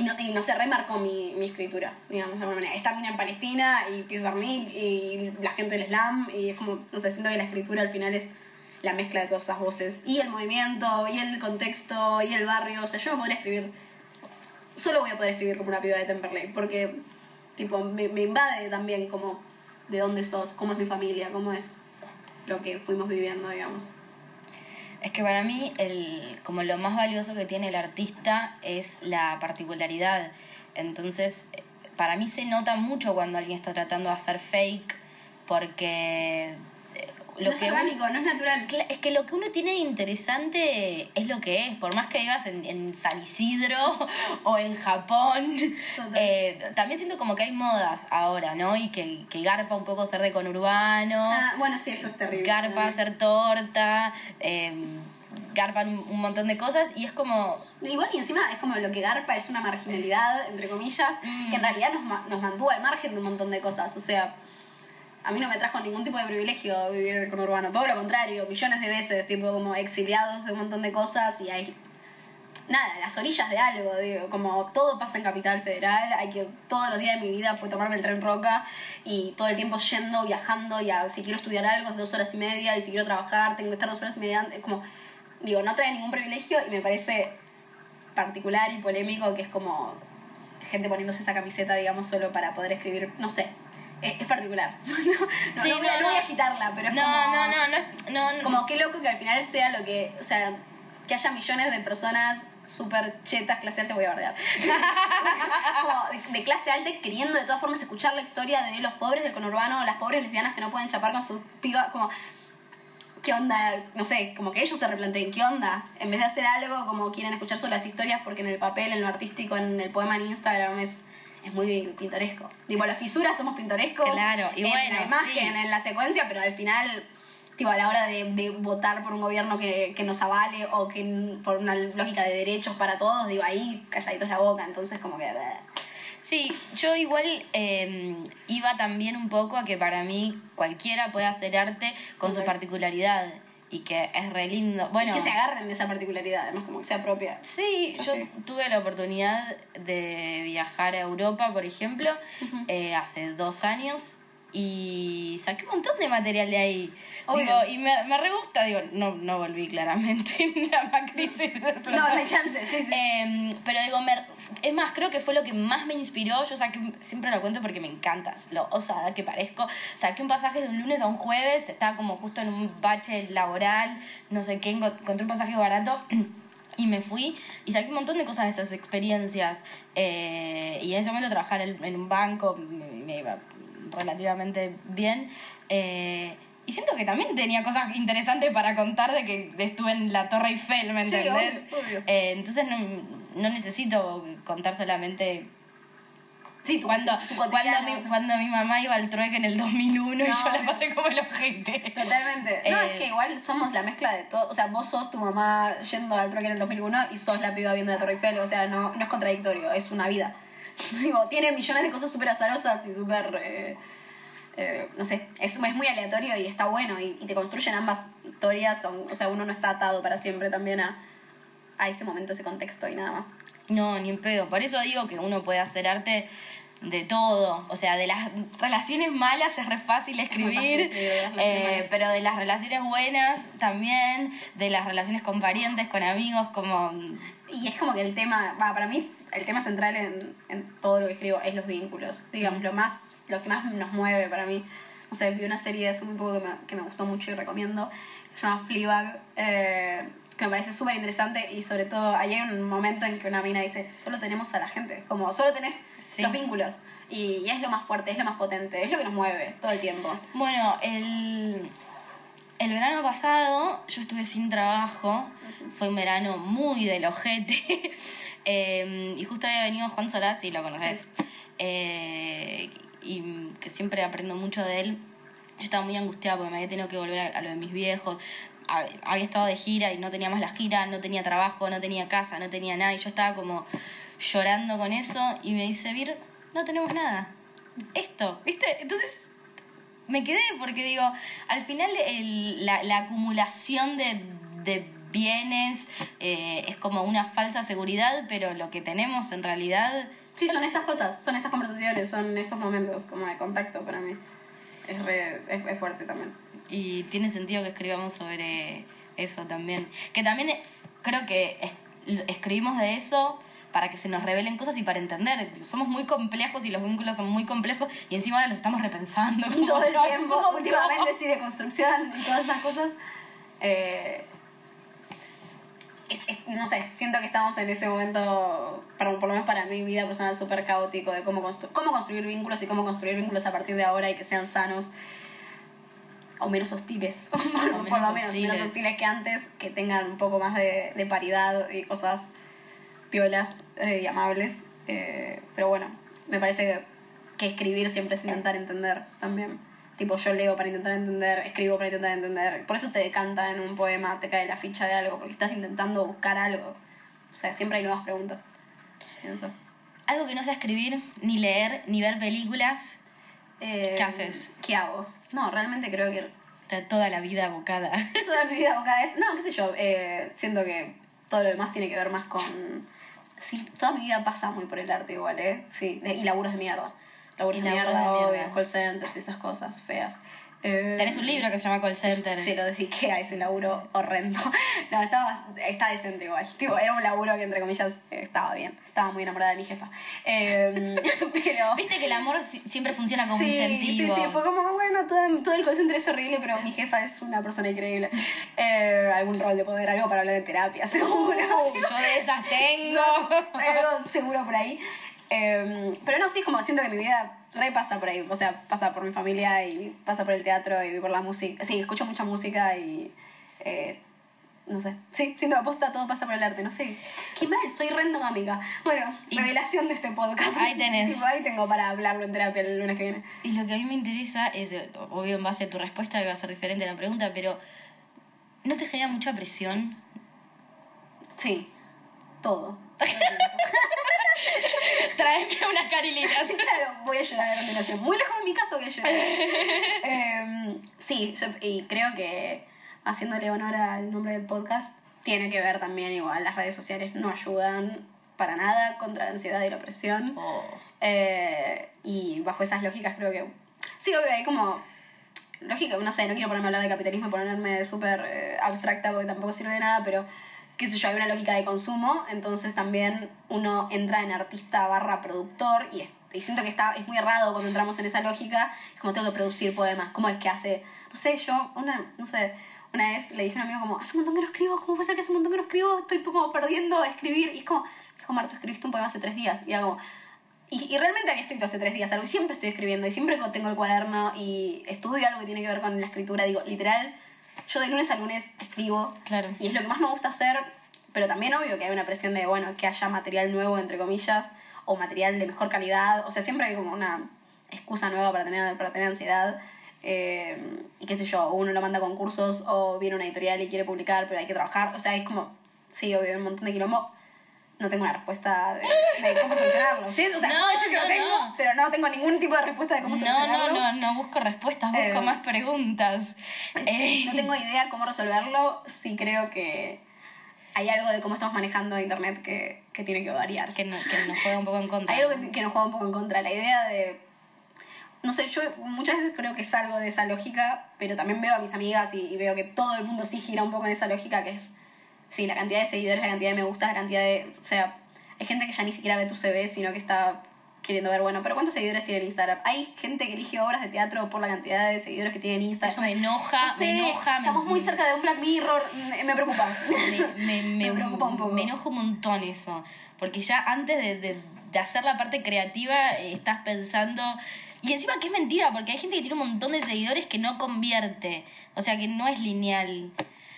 y no, y no sé, remarcó mi, mi escritura, digamos, de alguna manera. Esta mina en Palestina y Pizarnik y la gente del Islam y es como, no sé, siento que la escritura al final es la mezcla de todas esas voces y el movimiento y el contexto y el barrio, o sea, yo no podría escribir, solo voy a poder escribir como una piba de Temperley porque, tipo, me invade también como de dónde sos, cómo es mi familia, cómo es lo que fuimos viviendo, digamos. Es que para mí, el, como lo más valioso que tiene el artista es la particularidad. Entonces, eh, para mí se nota mucho cuando alguien está tratando de hacer fake, porque lo no es uno- orgánico, no es natural. Es que lo que uno tiene de interesante es lo que es, por más que vivas en, en San Isidro o en Japón. Eh, también siento como que hay modas ahora, ¿no? Y que, que garpa un poco ser de conurbano, Ah, bueno, sí, eso es terrible. garpa hacer torta, eh, garpan un, montón de cosas y es como... Igual y encima es como lo que garpa es una marginalidad, entre comillas, que en realidad nos, nos mantuvo al margen de un montón de cosas. O sea, a mí no me trajo ningún tipo de privilegio vivir con urbano, todo lo contrario, millones de veces, tipo como exiliados de un montón de cosas y hay, nada, las orillas de algo, digo, como todo pasa en Capital Federal, hay que todos los días de mi vida fue tomarme el tren Roca y todo el tiempo yendo, viajando, y a- si quiero estudiar algo es dos horas y media, y si quiero trabajar tengo que estar dos horas y media, antes, como, digo, no trae ningún privilegio y me parece particular y polémico que es como gente poniéndose esa camiseta, digamos, solo para poder escribir, no sé. Es, particular. no, no, Sí, no voy a- no, no voy a agitarla, pero es no, como... no, no, no. Como qué loco que al final sea lo que, o sea, que haya millones de personas súper chetas, clase alta, voy a bardear. como de, de clase alta queriendo de todas formas escuchar la historia de los pobres del conurbano, las pobres lesbianas que no pueden chapar con sus pibas, como, ¿qué onda? No sé, como que ellos se replanteen, ¿qué onda? En vez de hacer algo como quieren escuchar solo las historias porque en el papel, en lo artístico, en el poema en Instagram es... Es muy pintoresco. Digo, las fisuras somos pintorescos. Claro, y en bueno, la imagen, sí. en la secuencia, pero al final tipo, a la hora de, de votar por un gobierno que, que nos avale o que por una lógica de derechos para todos, digo, ahí calladitos la boca, entonces como que... Sí, yo igual eh, iba también un poco a que para mí cualquiera puede hacer arte con su Ok. particularidad y que es re lindo. Bueno, que se agarren de esa particularidad, además, como que sea propia. Sí, yo tuve la oportunidad de viajar a Europa, por ejemplo, eh, hace dos años y saqué un montón de material de ahí. Digo, y me, me re gusta, digo, no, no volví claramente la macrisis del No, no hay chance, sí, sí. Eh, pero digo, me- es más, creo que fue lo que más me inspiró. Yo saqué, siempre lo cuento porque me encanta, lo osada que parezco. Saqué un pasaje de un lunes a un jueves, estaba como justo en un bache laboral, no sé qué, enco- encontré un pasaje barato. Y me fui y saqué un montón de cosas de esas experiencias. Eh, y en ese momento trabajar en, en un banco me, me iba relativamente bien. Eh, y siento que también tenía cosas interesantes para contar de que estuve en la Torre Eiffel, ¿me Sí, entendés? obvio, obvio. Eh, entonces no, no necesito contar solamente Sí, tu, cuando, tu cuando, mi, cuando mi mamá iba al trueque en el 2001 y No, yo la pasé como el ojete. Totalmente. No, Eh, es que igual somos la mezcla de todo. O sea, vos sos tu mamá yendo al troque en el 2001 y sos la piba viendo la Torre Eiffel. O sea, no, no es contradictorio, es una vida. Digo, tiene millones de cosas súper azarosas y súper. eh, eh, no sé, es, es muy aleatorio y está bueno. Y, y te construyen ambas historias. O, o sea, uno no está atado para siempre también a, a ese momento, ese contexto y nada más. No, ni en pedo. Por eso digo que uno puede hacer arte de todo. O sea, de las relaciones malas es re fácil escribir, fácil eh, pero de las relaciones buenas también, de las relaciones con parientes, con amigos, como... Y es como que el tema, va, para mí el tema central en, en todo lo que escribo es los vínculos. Digamos, lo más, lo que más nos mueve para mí. O sea, vi una serie hace muy poco que me, que me gustó mucho y recomiendo. Se llama Fleabag, eh, que me parece súper interesante y sobre todo ahí hay un momento en que una mina dice, solo tenemos a la gente, como solo tenés Sí. los vínculos. Y, y es lo más fuerte, es lo más potente, es lo que nos mueve todo el tiempo. Bueno, el, el verano pasado yo estuve sin trabajo, fue un verano muy del ojete, eh, y justo había venido Juan Solás, y lo conoces, eh, y que siempre aprendo mucho de él. Yo estaba muy angustiada porque me había tenido que volver a, a lo de mis viejos. Hab- Había estado de gira y no tenía más la gira, no tenía trabajo, no tenía casa, no tenía nada. Y yo estaba como llorando con eso. Y me dice, Vir, no tenemos nada. Esto, ¿viste? Entonces me quedé porque digo, al final el- la, la acumulación de, de bienes eh, es como una falsa seguridad, pero lo que tenemos en realidad... Sí, son estas cosas, son estas conversaciones, son esos momentos como de contacto para mí. Es, re, es, es fuerte también. Y tiene sentido que escribamos sobre eso también. Que también creo que es- escribimos de eso para que se nos revelen cosas y para entender. Somos muy complejos y los vínculos son muy complejos y encima ahora los estamos repensando. todo el tiempo, últimamente sí, de construcción y todas esas cosas. Eh, no sé, siento que estamos en ese momento, para, por lo menos para mi vida personal, súper caótico de cómo, constru- cómo construir vínculos y cómo construir vínculos a partir de ahora y que sean sanos o menos hostiles, por, por lo menos menos hostiles. menos hostiles que antes, que tengan un poco más de, de paridad y cosas piolas eh, y amables. Eh, pero bueno, me parece que, que escribir siempre es intentar entender también. Tipo, yo leo para intentar entender, escribo para intentar entender. Por eso te decanta en un poema, te cae la ficha de algo, porque estás intentando buscar algo. O sea, siempre hay nuevas preguntas. Pienso. Algo que no sé escribir, ni leer, ni ver películas, Eh, ¿Qué haces? ¿Qué hago? No, realmente creo que está toda la vida abocada. toda mi vida abocada es. No, qué sé yo, eh, siento que todo lo demás tiene que ver más con... Sí, toda mi vida pasa muy por el arte igual, ¿eh? Sí, y laburos de mierda. Laburos Y de mierda, de obvio, mierda. call centers y esas cosas feas. Eh, Tenés un libro que se llama Call Center. se lo dediqué a ese laburo horrendo. No, estaba, está decente igual. Tipo, era un laburo que entre comillas estaba bien. Estaba muy enamorada de mi jefa. Eh, pero. Viste que el amor si- siempre funciona como sí, incentivo. Sí, sí, fue como, bueno, todo, todo el call center es horrible, pero mi jefa es una persona increíble. Eh, algún rol de poder, algo para hablar en terapia, seguro. Uy, yo de esas tengo. algo seguro por ahí. Eh, pero no, sí, es como siento que mi vida repasa por ahí. O sea, pasa por mi familia y pasa por el teatro y por la música. Sí, escucho mucha música y. eh, no sé. Sí, siento que aposta todo pasa por el arte. No sé. Qué mal, soy re endogámica. Bueno, Y- revelación de este podcast. Ahí tenés. Tipo, ahí tengo para hablarlo en terapia el lunes que viene. Y lo que a mí me interesa es, obvio en base a tu respuesta que va a ser diferente a la pregunta, pero ¿no te genera mucha presión? Sí, todo. Tráeme unas carilitas. claro, voy a llorar a continuación. Muy lejos de mi caso voy a llorar. Em, sí, yo- y creo que haciéndole honor al nombre del podcast, tiene que ver también igual. Las redes sociales no ayudan para nada contra la ansiedad y la opresión. Oh. Eh, y bajo esas lógicas creo que... Sí, obvio, hay como... Lógica, no sé, no quiero ponerme a hablar de capitalismo y ponerme súper eh, abstracta porque tampoco sirve de nada, pero qué sé yo, hay una lógica de consumo, entonces también uno entra en artista barra productor y, es- y siento que está, es muy errado cuando entramos en esa lógica, es como tengo que producir poemas, ¿cómo es que hace? No sé, yo, una, no sé, una vez le dije a un amigo como, hace un montón que no escribo, ¿cómo puede ser que hace un montón que no escribo? Estoy como perdiendo escribir, y es como, es como, Mar, tú escribiste un poema hace tres días, y hago, y, y realmente había escrito hace tres días algo y siempre estoy escribiendo y siempre tengo el cuaderno y estudio algo que tiene que ver con la escritura. Digo, literal, yo de lunes a lunes escribo Claro. y es lo que más me gusta hacer, pero también obvio que hay una presión de, bueno, que haya material nuevo, entre comillas, o material de mejor calidad. O sea, siempre hay como una excusa nueva para tener, para tener ansiedad. Eh, y qué sé yo, uno lo manda a concursos o viene una editorial y quiere publicar, pero hay que trabajar. O sea, es como, sí, obvio, un montón de quilombo. No tengo una respuesta de, de cómo solucionarlo. ¿Sí? O sea, No, ser que no, lo tengo, no. pero no tengo ningún tipo de respuesta de cómo No, solucionarlo. no, no, no busco respuestas, busco Eh, más preguntas. Eh, No tengo idea cómo resolverlo. Sí creo que hay algo de cómo estamos manejando Internet que, que tiene que variar. que, no- que nos juega un poco en contra. Hay algo que, que nos juega un poco en contra. La idea de... No sé, yo muchas veces creo que salgo de esa lógica, pero también veo a mis amigas y, y veo que todo el mundo sí gira un poco en esa lógica que es... Sí, la cantidad de seguidores, la cantidad de me gustas, la cantidad de... O sea, hay gente que ya ni siquiera ve tu CV, sino que está queriendo ver, bueno, pero ¿cuántos seguidores tiene en Instagram? Hay gente que elige obras de teatro por la cantidad de seguidores que tiene en Instagram. Eso me enoja, No sé, me enoja. me- Estamos muy cerca de un Black Mirror, me, preocupa. me, me, me, Me preocupa un poco. me enoja un montón eso. Porque ya antes de, de, de hacer la parte creativa eh, estás pensando... Y encima que es mentira, porque hay gente que tiene un montón de seguidores que no convierte. O sea, que no es lineal.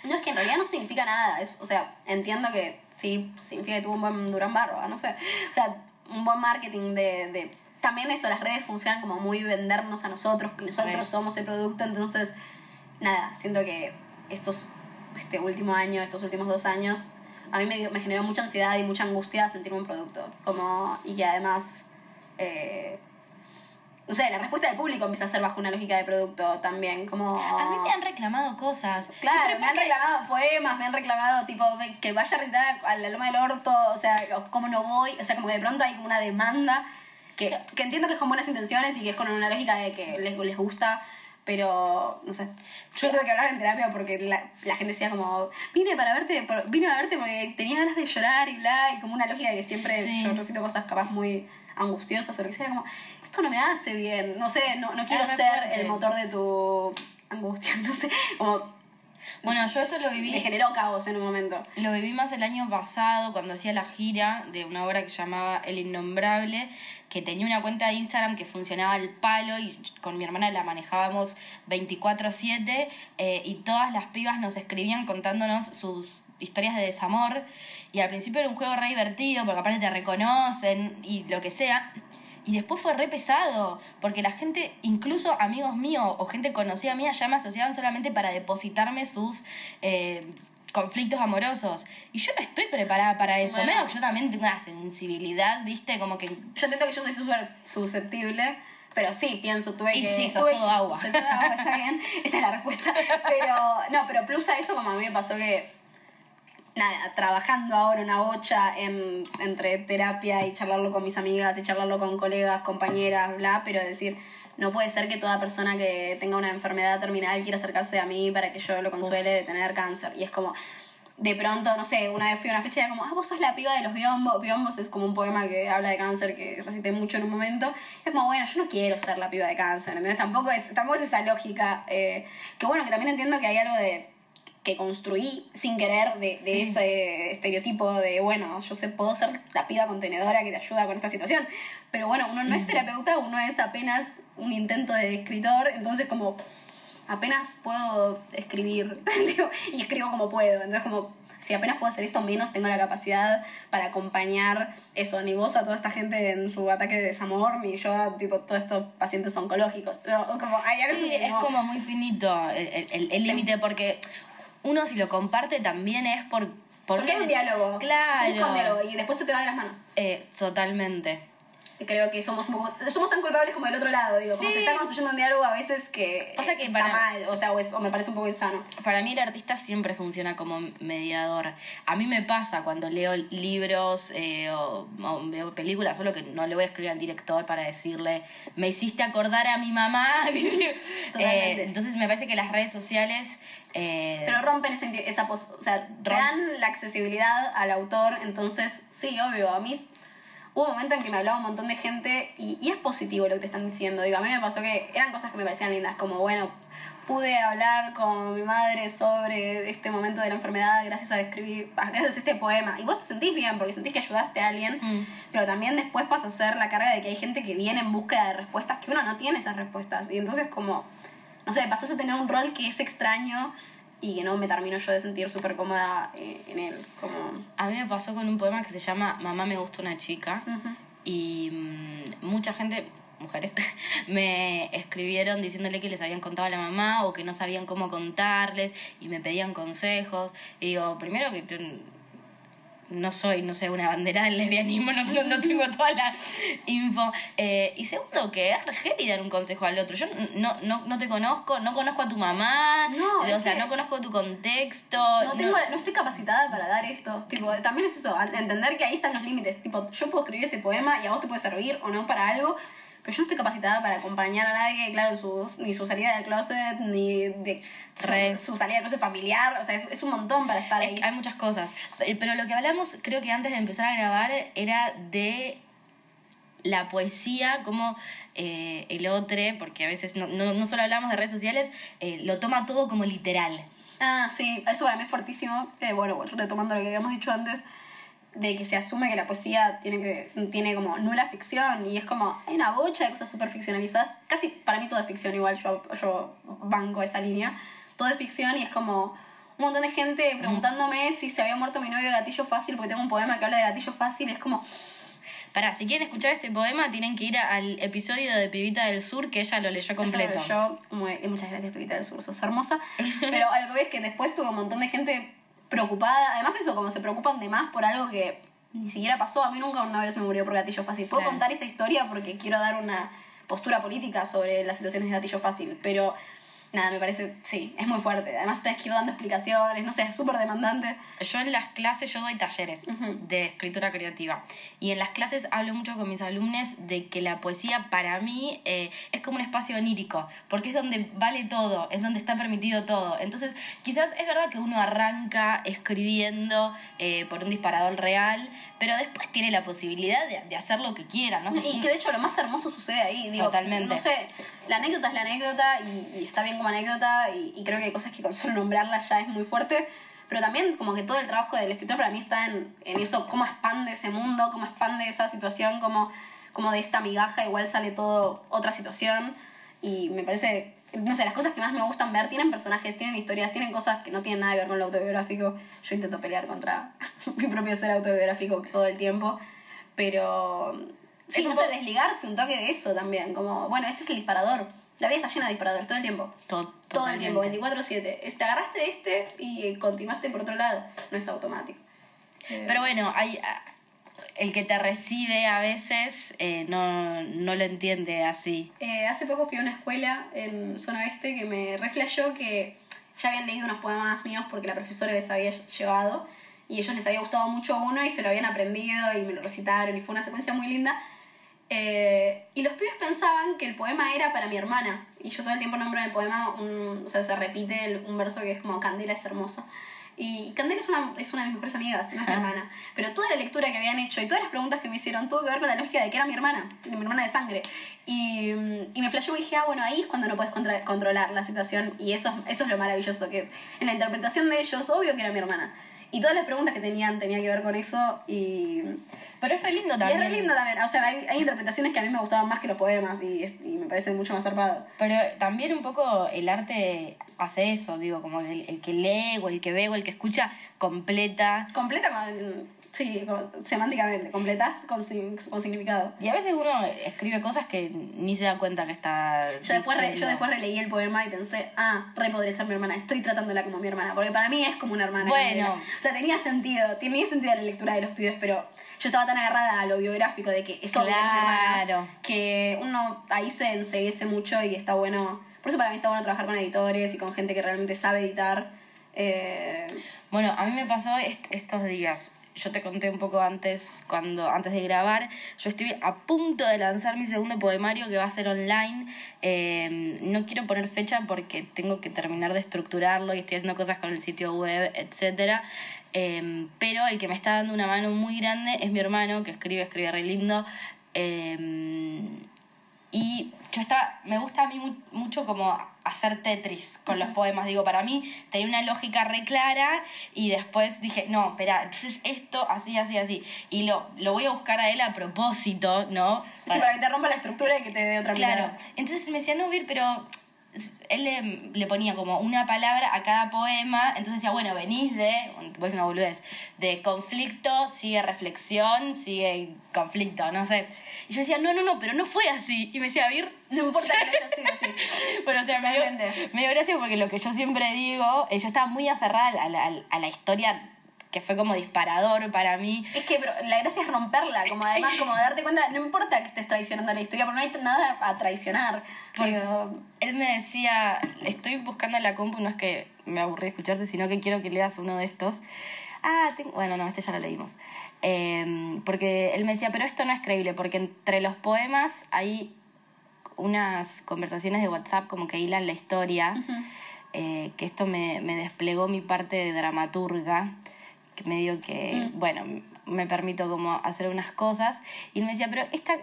No, es que en realidad no significa nada. Es, o sea, entiendo que sí significa que tuvo un buen Durán Barba, no sé. O sea, un buen marketing de, de... También eso, las redes funcionan como muy vendernos a nosotros, que nosotros somos el producto, entonces, nada, siento que estos, este último año, estos últimos dos años, a mí me, dio- me generó mucha ansiedad y mucha angustia sentirme un producto. Como, y que además... eh, no sé, la respuesta del público empieza a ser bajo una lógica de producto también, como... A mí me han reclamado cosas. Claro, me han reclamado poemas, me han reclamado tipo que vaya a recitar a la Loma del Orto, o sea, cómo no voy, o sea, como que de pronto hay como una demanda que, que entiendo que es con buenas intenciones y que es con una lógica de que les, les gusta, pero no sé. Yo tuve que hablar en terapia porque la, la gente decía como, vine para verte, vine a verte porque tenía ganas de llorar y bla, y como una lógica de que siempre Sí. yo recito cosas capaz muy angustiosas o lo que sea, era como, esto no me hace bien, no sé, no, no quiero ser el motor de tu angustia, no sé, como Bueno, yo eso lo me viví. generó caos en un momento. Lo viví más el año pasado cuando hacía la gira de una obra que llamaba El Innombrable, que tenía una cuenta de Instagram que funcionaba al palo y con mi hermana la manejábamos 24/7 eh, y todas las pibas nos escribían contándonos sus historias de desamor y al principio era un juego re divertido porque aparte te reconocen y lo que sea. Y después fue re pesado, porque la gente, incluso amigos míos o gente conocida mía, ya me asociaban solamente para depositarme sus eh, conflictos amorosos. Y yo no estoy preparada para eso, Bueno. menos que yo también tengo una sensibilidad, viste, como que... Yo entiendo que yo soy súper susceptible, pero sí, pienso, tuve Y que... sí, sos tuve- todo agua. Soy todo agua, está bien, esa es la respuesta. Pero, no, pero plus a eso, como a mí me pasó que nada, trabajando ahora una bocha en, entre terapia y charlarlo con mis amigas y charlarlo con colegas, compañeras, bla, pero decir, no puede ser que toda persona que tenga una enfermedad terminal quiera acercarse a mí para que yo lo consuele de tener cáncer. Y es como, de pronto, no sé, una vez fui a una fecha y era como, ah, vos sos la piba de los biombos. Biombos es como un poema que habla de cáncer que recité mucho en un momento. Y es como, bueno, yo no quiero ser la piba de cáncer, ¿entendés? Tampoco es, tampoco es esa lógica. eh, que bueno, que también entiendo que hay algo de que construí sin querer de, de Sí. ese estereotipo de, bueno, yo sé, puedo ser la piba contenedora que te ayuda con esta situación. Pero bueno, uno no es terapeuta, uno es apenas un intento de escritor, entonces como apenas puedo escribir y escribo como puedo. Entonces como si apenas puedo hacer esto, menos tengo la capacidad para acompañar eso, ni vos a toda esta gente en su ataque de desamor, ni yo a tipo, todos estos pacientes oncológicos. No, como, hay algo Sí, que es como muy finito el- el el- el límite, porque uno si lo comparte también es por... Porque hay un diálogo. Claro. Un diálogo y después se te va de las manos. Eh, totalmente. Creo que somos un poco, somos tan culpables como del otro lado, digo, como se está construyendo un diálogo a veces que Pasa que está para- mal, o sea, o, es- o me parece un poco insano. Para mí el artista siempre funciona como mediador. A mí me pasa cuando leo libros eh, o, o veo películas, solo que no le voy a escribir al director para decirle, me hiciste acordar a mi mamá. Eh, entonces me parece que las redes sociales... eh, Pero rompen ese, esa o sea, dan la accesibilidad al autor, entonces sí, obvio, a mí hubo un momento en que me hablaba un montón de gente y, y es positivo lo que te están diciendo, digo, a mí me pasó que eran cosas que me parecían lindas, como bueno, pude hablar con mi madre sobre este momento de la enfermedad gracias a escribir, gracias a este poema, y vos te sentís bien porque sentís que ayudaste a alguien, Mm. pero también después pasa a ser la carga de que hay gente que viene en búsqueda de respuestas que uno no tiene esas respuestas, y entonces como no sé, pasas a tener un rol que es extraño y que no me termino yo de sentir súper cómoda eh, en él. Como... A mí me pasó con un poema que se llama Mamá me gusta una chica y mm, mucha gente, mujeres, me escribieron diciéndole que les habían contado a la mamá o que no sabían cómo contarles y me pedían consejos. Y digo, primero que no soy, no sé, una bandera del lesbianismo, no, no, no tengo toda la info. Eh, y segundo, que es re heavy dar un consejo al otro. Yo no, no, no te conozco, no conozco a tu mamá, No, o sea, no conozco tu contexto. No, tengo, no estoy capacitada para dar esto. Tipo, también es eso, entender que ahí están los límites. Tipo, yo puedo escribir este poema y a vos te puede servir o no para algo, pero yo no estoy capacitada para acompañar a nadie, claro, ni su salida del closet, ni de su, su salida del closet familiar. O sea, es, es un montón para estar Es ahí. hay muchas cosas. Pero lo que hablamos, creo que antes de empezar a grabar, era de la poesía, como eh, el otro, porque a veces no, no, no solo hablamos de redes sociales, eh, lo toma todo como literal. Ah, sí, eso para mí es fuertísimo. Eh, bueno, retomando lo que habíamos dicho antes, de que se asume que la poesía tiene, que, tiene como nula ficción y es como, hay una bocha de cosas súper ficcionalizadas. Casi para mí todo es ficción, igual yo, yo banco esa línea. Todo es ficción y es como un montón de gente preguntándome si se había muerto mi novio de gatillo fácil porque tengo un poema que habla de gatillo fácil. Es como, Pará, si quieren escuchar este poema, tienen que ir al episodio de Pibita del Sur, que ella lo leyó completo. Yo, muchas gracias, Pepita del Sur, sos hermosa. Pero a lo que ves que después tuve un montón de gente preocupada. Además, eso, como se preocupan de más por algo que ni siquiera pasó. A mí nunca una vez me murió por gatillo fácil. Puedo Claro. contar esa historia porque quiero dar una postura política sobre las situaciones de gatillo fácil. Pero nada, me parece, sí, es muy fuerte. Además, tenés que ir dando explicaciones, no sé, es súper demandante. Yo en las clases, yo doy talleres Ujú. de escritura creativa. Y en las clases hablo mucho con mis alumnos de que la poesía para mí eh, es como un espacio onírico, porque es donde vale todo, es donde está permitido todo. Entonces, quizás es verdad que uno arranca escribiendo eh, por un disparador real, pero después tiene la posibilidad de, de hacer lo que quiera, ¿no? Y que de hecho lo más hermoso sucede ahí. Digo, Totalmente. No sé, la anécdota es la anécdota y, y está bien como anécdota y, y creo que hay cosas que con solo nombrarlas ya es muy fuerte. Pero también como que todo el trabajo del escritor para mí está en, en eso, cómo expande ese mundo, cómo expande esa situación, cómo, cómo de esta migaja igual sale todo otra situación. Y me parece, no sé, las cosas que más me gustan ver tienen personajes, tienen historias, tienen cosas que no tienen nada que ver con lo autobiográfico. Yo intento pelear contra mi propio ser autobiográfico todo el tiempo. Pero Sí, no sé, desligarse un toque de eso también. Como, bueno, este es el disparador. La vida está llena de disparadores todo el tiempo. To- Todo el tiempo, totalmente. 24-7. Es- Te agarraste de este y continuaste por otro lado. No es automático. Eh, Pero bueno, hay ah, el que te recibe a veces eh, no, no lo entiende así. eh, hace poco fui a una escuela en Zona Oeste que me reflejó que ya habían leído unos poemas míos porque la profesora les había llevado. y ellos les había gustado mucho uno y se lo habían aprendido y me lo recitaron y fue una secuencia muy linda. Eh, y los pibes pensaban que el poema era para mi hermana. Y yo todo el tiempo nombro en el poema, un, o sea, se repite el- un verso que es como Candela es hermosa. Y Candela es una, es una de mis mejores amigas, no es mi hermana. Pero toda la lectura que habían hecho y todas las preguntas que me hicieron tuvo que ver con la lógica de que era mi hermana, de mi hermana de sangre. Y, y me flasheó y dije, ah, bueno, ahí es cuando no puedes contra- controlar la situación. Y eso, eso es lo maravilloso que es. En la interpretación de ellos, obvio que era mi hermana. Y todas las preguntas que tenían tenían que ver con eso y... Pero es re lindo Y también. es re lindo también. O sea, hay, hay interpretaciones que a mí me gustaban más que los poemas y, y me parece mucho más zarpado. Pero también un poco el arte hace eso, digo, como el, el que lee o el que ve o el que escucha completa. Completa con... Sí, semánticamente. Completas con, con significado. Y a veces uno escribe cosas que ni se da cuenta que está. Yo después, re- yo después releí el poema y pensé, ah, re podría ser mi hermana. Estoy tratándola como mi hermana. Porque para mí es como una hermana. Bueno. O sea, tenía sentido. Tenía sentido la lectura de los pibes, pero yo estaba tan agarrada a lo biográfico de que es obvio que es mi hermana. Claro. Que uno ahí se enseguece mucho y está bueno. Por eso para mí está bueno trabajar con editores y con gente que realmente sabe editar. Eh, Bueno, a mí me pasó est- estos días. Yo te conté un poco antes, cuando antes de grabar, yo estoy a punto de lanzar mi segundo poemario que va a ser online. Eh, no quiero poner fecha porque tengo que terminar de estructurarlo y estoy haciendo cosas con el sitio web, etc. pero el que me está dando una mano muy grande es mi hermano, que escribe, escribe re lindo. Eh, y yo estaba, me gusta a mí mu- mucho como hacer Tetris con los poemas. Digo, para mí tenía una lógica re clara y después dije, no, espera, entonces esto, así, así, así. Y lo, lo voy a buscar a él a propósito, ¿no? sí, para que te rompa la estructura y que te dé otra Claro. mirada. Entonces me decía, no, Vir, pero él le, le ponía como una palabra a cada poema, entonces decía, bueno, venís de, decir una boludez, de conflicto, sigue reflexión, sigue conflicto, no sé. Y yo decía, no, no, no, pero no fue así. Y me decía, Vir, No importa que no haya sido así. bueno, o sea, me dio, me dio gracia porque lo que yo siempre digo, eh, yo estaba muy aferrada a la, a la- a la historia que fue como disparador para mí. Es que pero la gracia es romperla, como además como darte cuenta, no importa que estés traicionando la historia, porque no hay nada a traicionar. Pero, Él me decía, estoy buscando en la compu, no es que me aburrí de escucharte, sino que quiero que leas uno de estos. Ah, tengo- bueno, no, este ya lo leímos. Eh, porque él me decía, pero esto no es creíble, porque entre los poemas hay unas conversaciones de WhatsApp como que hilan la historia, eh, que esto me, me desplegó mi parte de dramaturga, que medio que, bueno, me permito como hacer unas cosas. Y él me decía, pero esta,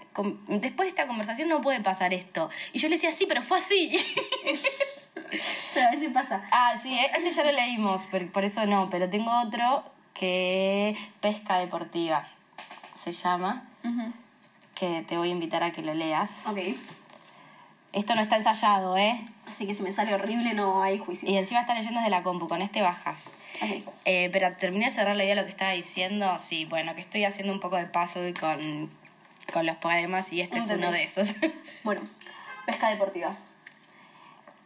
después de esta conversación no puede pasar esto. Y yo le decía, sí, pero fue así. pero a veces pasa. ah, sí, este ya lo leímos, pero por eso no, pero tengo otro que pesca deportiva se llama, que te voy a invitar a que lo leas. Ok. Esto no está ensayado, ¿eh? Así que si me sale horrible no hay juicio. Y encima está leyendo desde la compu, con este bajas. Eh, pero terminé de cerrar la idea de lo que estaba diciendo. Sí, bueno, que estoy haciendo un poco de puzzle con, con los poemas y este es uno de esos. Bueno, pesca deportiva.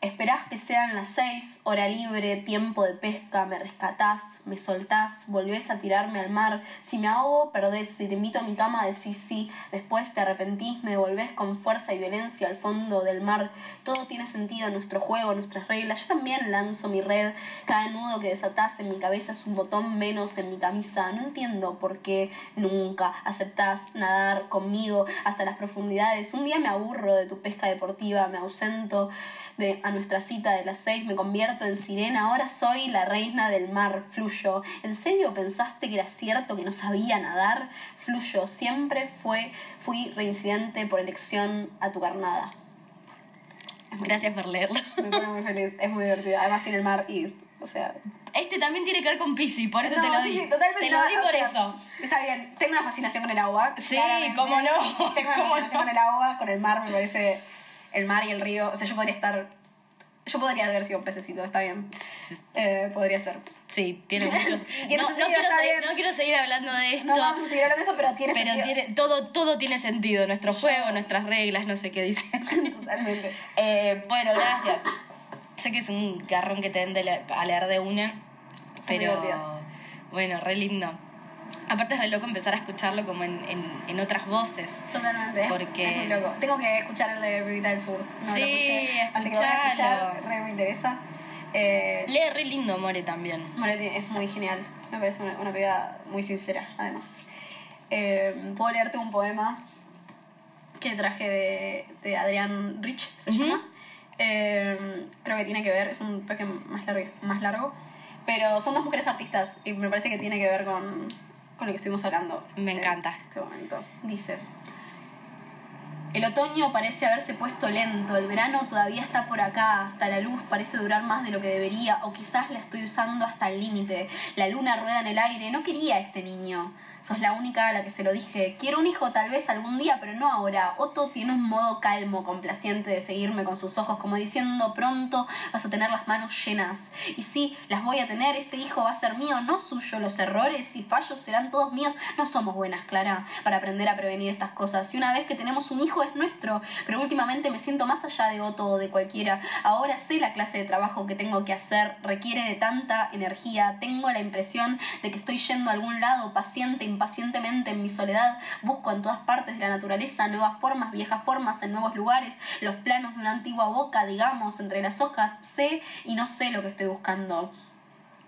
Esperás que sean las seis, hora libre, tiempo de pesca, me rescatás, me soltás, volvés a tirarme al mar. Si me ahogo, perdés, si te invito a mi cama, decís sí. Después te arrepentís, me devolvés con fuerza y violencia al fondo del mar. Todo tiene sentido, nuestro juego, nuestras reglas. Yo también lanzo mi red. Cada nudo que desatás en mi cabeza es un botón menos en mi camisa. No entiendo por qué nunca aceptás nadar conmigo hasta las profundidades. Un día me aburro de tu pesca deportiva, me ausento de, a nuestra cita de las seis, me convierto en sirena, ahora soy la reina del mar, fluyo. ¿En serio pensaste que era cierto que no sabía nadar? Fluyo, siempre fue, fui reincidente por elección a tu carnada. Gracias por leerlo. Me pone muy feliz, es muy divertido. Además tiene el mar y, o sea... Este también tiene que ver con Pisi, por eso No, te lo sí, di. sí, totalmente te lo no, di por sea, eso. Está bien, tengo una fascinación con el agua. Sí, claramente. cómo no, Tengo una cómo fascinación no. con el agua, con el mar, me parece el mar y el río. O sea, yo podría estar. Yo podría haber sido un pececito, está bien. Eh, podría ser. Sí, tiene muchos. Tiene no, no quiero seguir, no quiero seguir hablando de esto. No vamos a seguir hablando de eso, pero tiene pero sentido. tiene, todo, todo tiene sentido. Nuestro juego, nuestras reglas, no sé qué dice. Totalmente. Eh, bueno, gracias. sé que es un garrón que te den de le- a leer de una, pero bueno, re lindo. Aparte es re loco empezar a escucharlo como en, en, en otras voces. Totalmente. Porque- Es muy loco. Tengo que escuchar el de Bebita del Sur. No lo Sí, escuché, Así que lo voy a escuchalo. escuchar, re me interesa. Eh, Lee re lindo, More, también. Moretti es muy genial. Me parece una, una piba muy sincera, además. Eh, Puedo leerte un poema que traje de, de Adrián Rich, se llama. Eh, creo que tiene que ver, es un toque más largo, más largo. Pero son dos mujeres artistas y me parece que tiene que ver con, con lo que estuvimos hablando. Me en encanta. Este momento. Dice. El otoño parece haberse puesto lento, el verano todavía está por acá, hasta la luz parece durar más de lo que debería, o quizás la estoy usando hasta el límite. La luna rueda en el aire, no quería a este niño. Sos la única a la que se lo dije. Quiero un hijo tal vez algún día, pero no ahora. Otto tiene un modo calmo, complaciente de seguirme con sus ojos, como diciendo pronto vas a tener las manos llenas. Y sí, las voy a tener, este hijo va a ser mío, no suyo. Los errores y fallos serán todos míos. No somos buenas, Clara, para aprender a prevenir estas cosas. Y una vez que tenemos un hijo es nuestro. Pero últimamente me siento más allá de Otto o de cualquiera. Ahora sé la clase de trabajo que tengo que hacer. Requiere de tanta energía. Tengo la impresión de que estoy yendo a algún lado, paciente, impacientemente en mi soledad. Busco en todas partes de la naturaleza nuevas formas, viejas formas en nuevos lugares. Los planos de una antigua boca, digamos, entre las hojas. Sé y no sé lo que estoy buscando.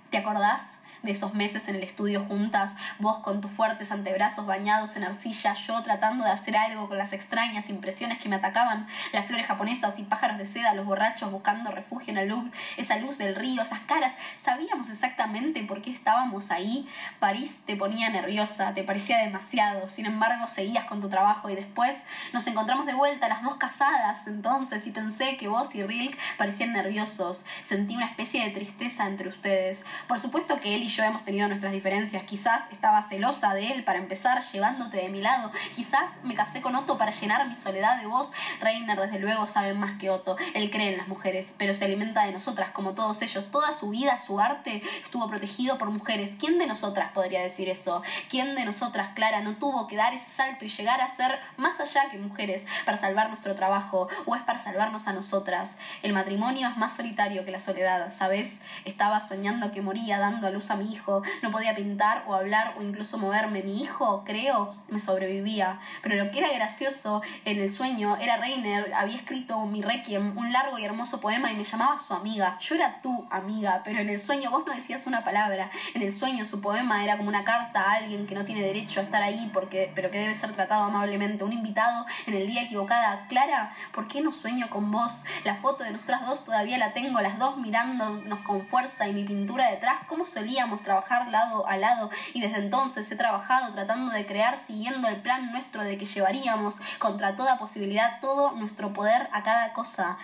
¿Te acordás? De esos meses en el estudio juntas, vos con tus fuertes antebrazos bañados en arcilla, yo tratando de hacer algo con las extrañas impresiones que me atacaban, las flores japonesas y pájaros de seda, los borrachos buscando refugio en el Louvre, esa luz del río, esas caras, sabíamos exactamente por qué estábamos ahí. París te ponía nerviosa, te parecía demasiado, sin embargo seguías con tu trabajo y después nos encontramos de vuelta las dos casadas entonces y pensé que vos y Rilk parecían nerviosos, sentí una especie de tristeza entre ustedes. Por supuesto que él y yo hemos tenido nuestras diferencias. Quizás estaba celosa de él para empezar, llevándote de mi lado. Quizás me casé con Otto para llenar mi soledad de vos. Reiner, desde luego, sabe más que Otto. Él cree en las mujeres, pero se alimenta de nosotras, como todos ellos. Toda su vida, su arte, estuvo protegido por mujeres. ¿Quién de nosotras podría decir eso? ¿Quién de nosotras, Clara, no tuvo que dar ese salto y llegar a ser más allá que mujeres para salvar nuestro trabajo? ¿O es para salvarnos a nosotras? El matrimonio es más solitario que la soledad, ¿sabes? Estaba soñando que moría dando a luz a mi hijo, no podía pintar o hablar o incluso moverme. Mi hijo, creo, me sobrevivía. Pero lo que era gracioso en el sueño era Reiner, había escrito mi requiem, un largo y hermoso poema y me llamaba su amiga. Yo era tu amiga, pero en el sueño vos no decías una palabra. En el sueño su poema era como una carta a alguien que no tiene derecho a estar ahí porque, pero que debe ser tratado amablemente. Un invitado en el día equivocada. Clara, ¿por qué no sueño con vos? La foto de nosotras dos todavía la tengo, las dos mirándonos con fuerza y mi pintura detrás. ¿Cómo solíamos trabajar lado a lado? Y desde entonces he trabajado tratando de crear, siguiendo el plan nuestro de que llevaríamos contra toda posibilidad todo nuestro poder a cada cosa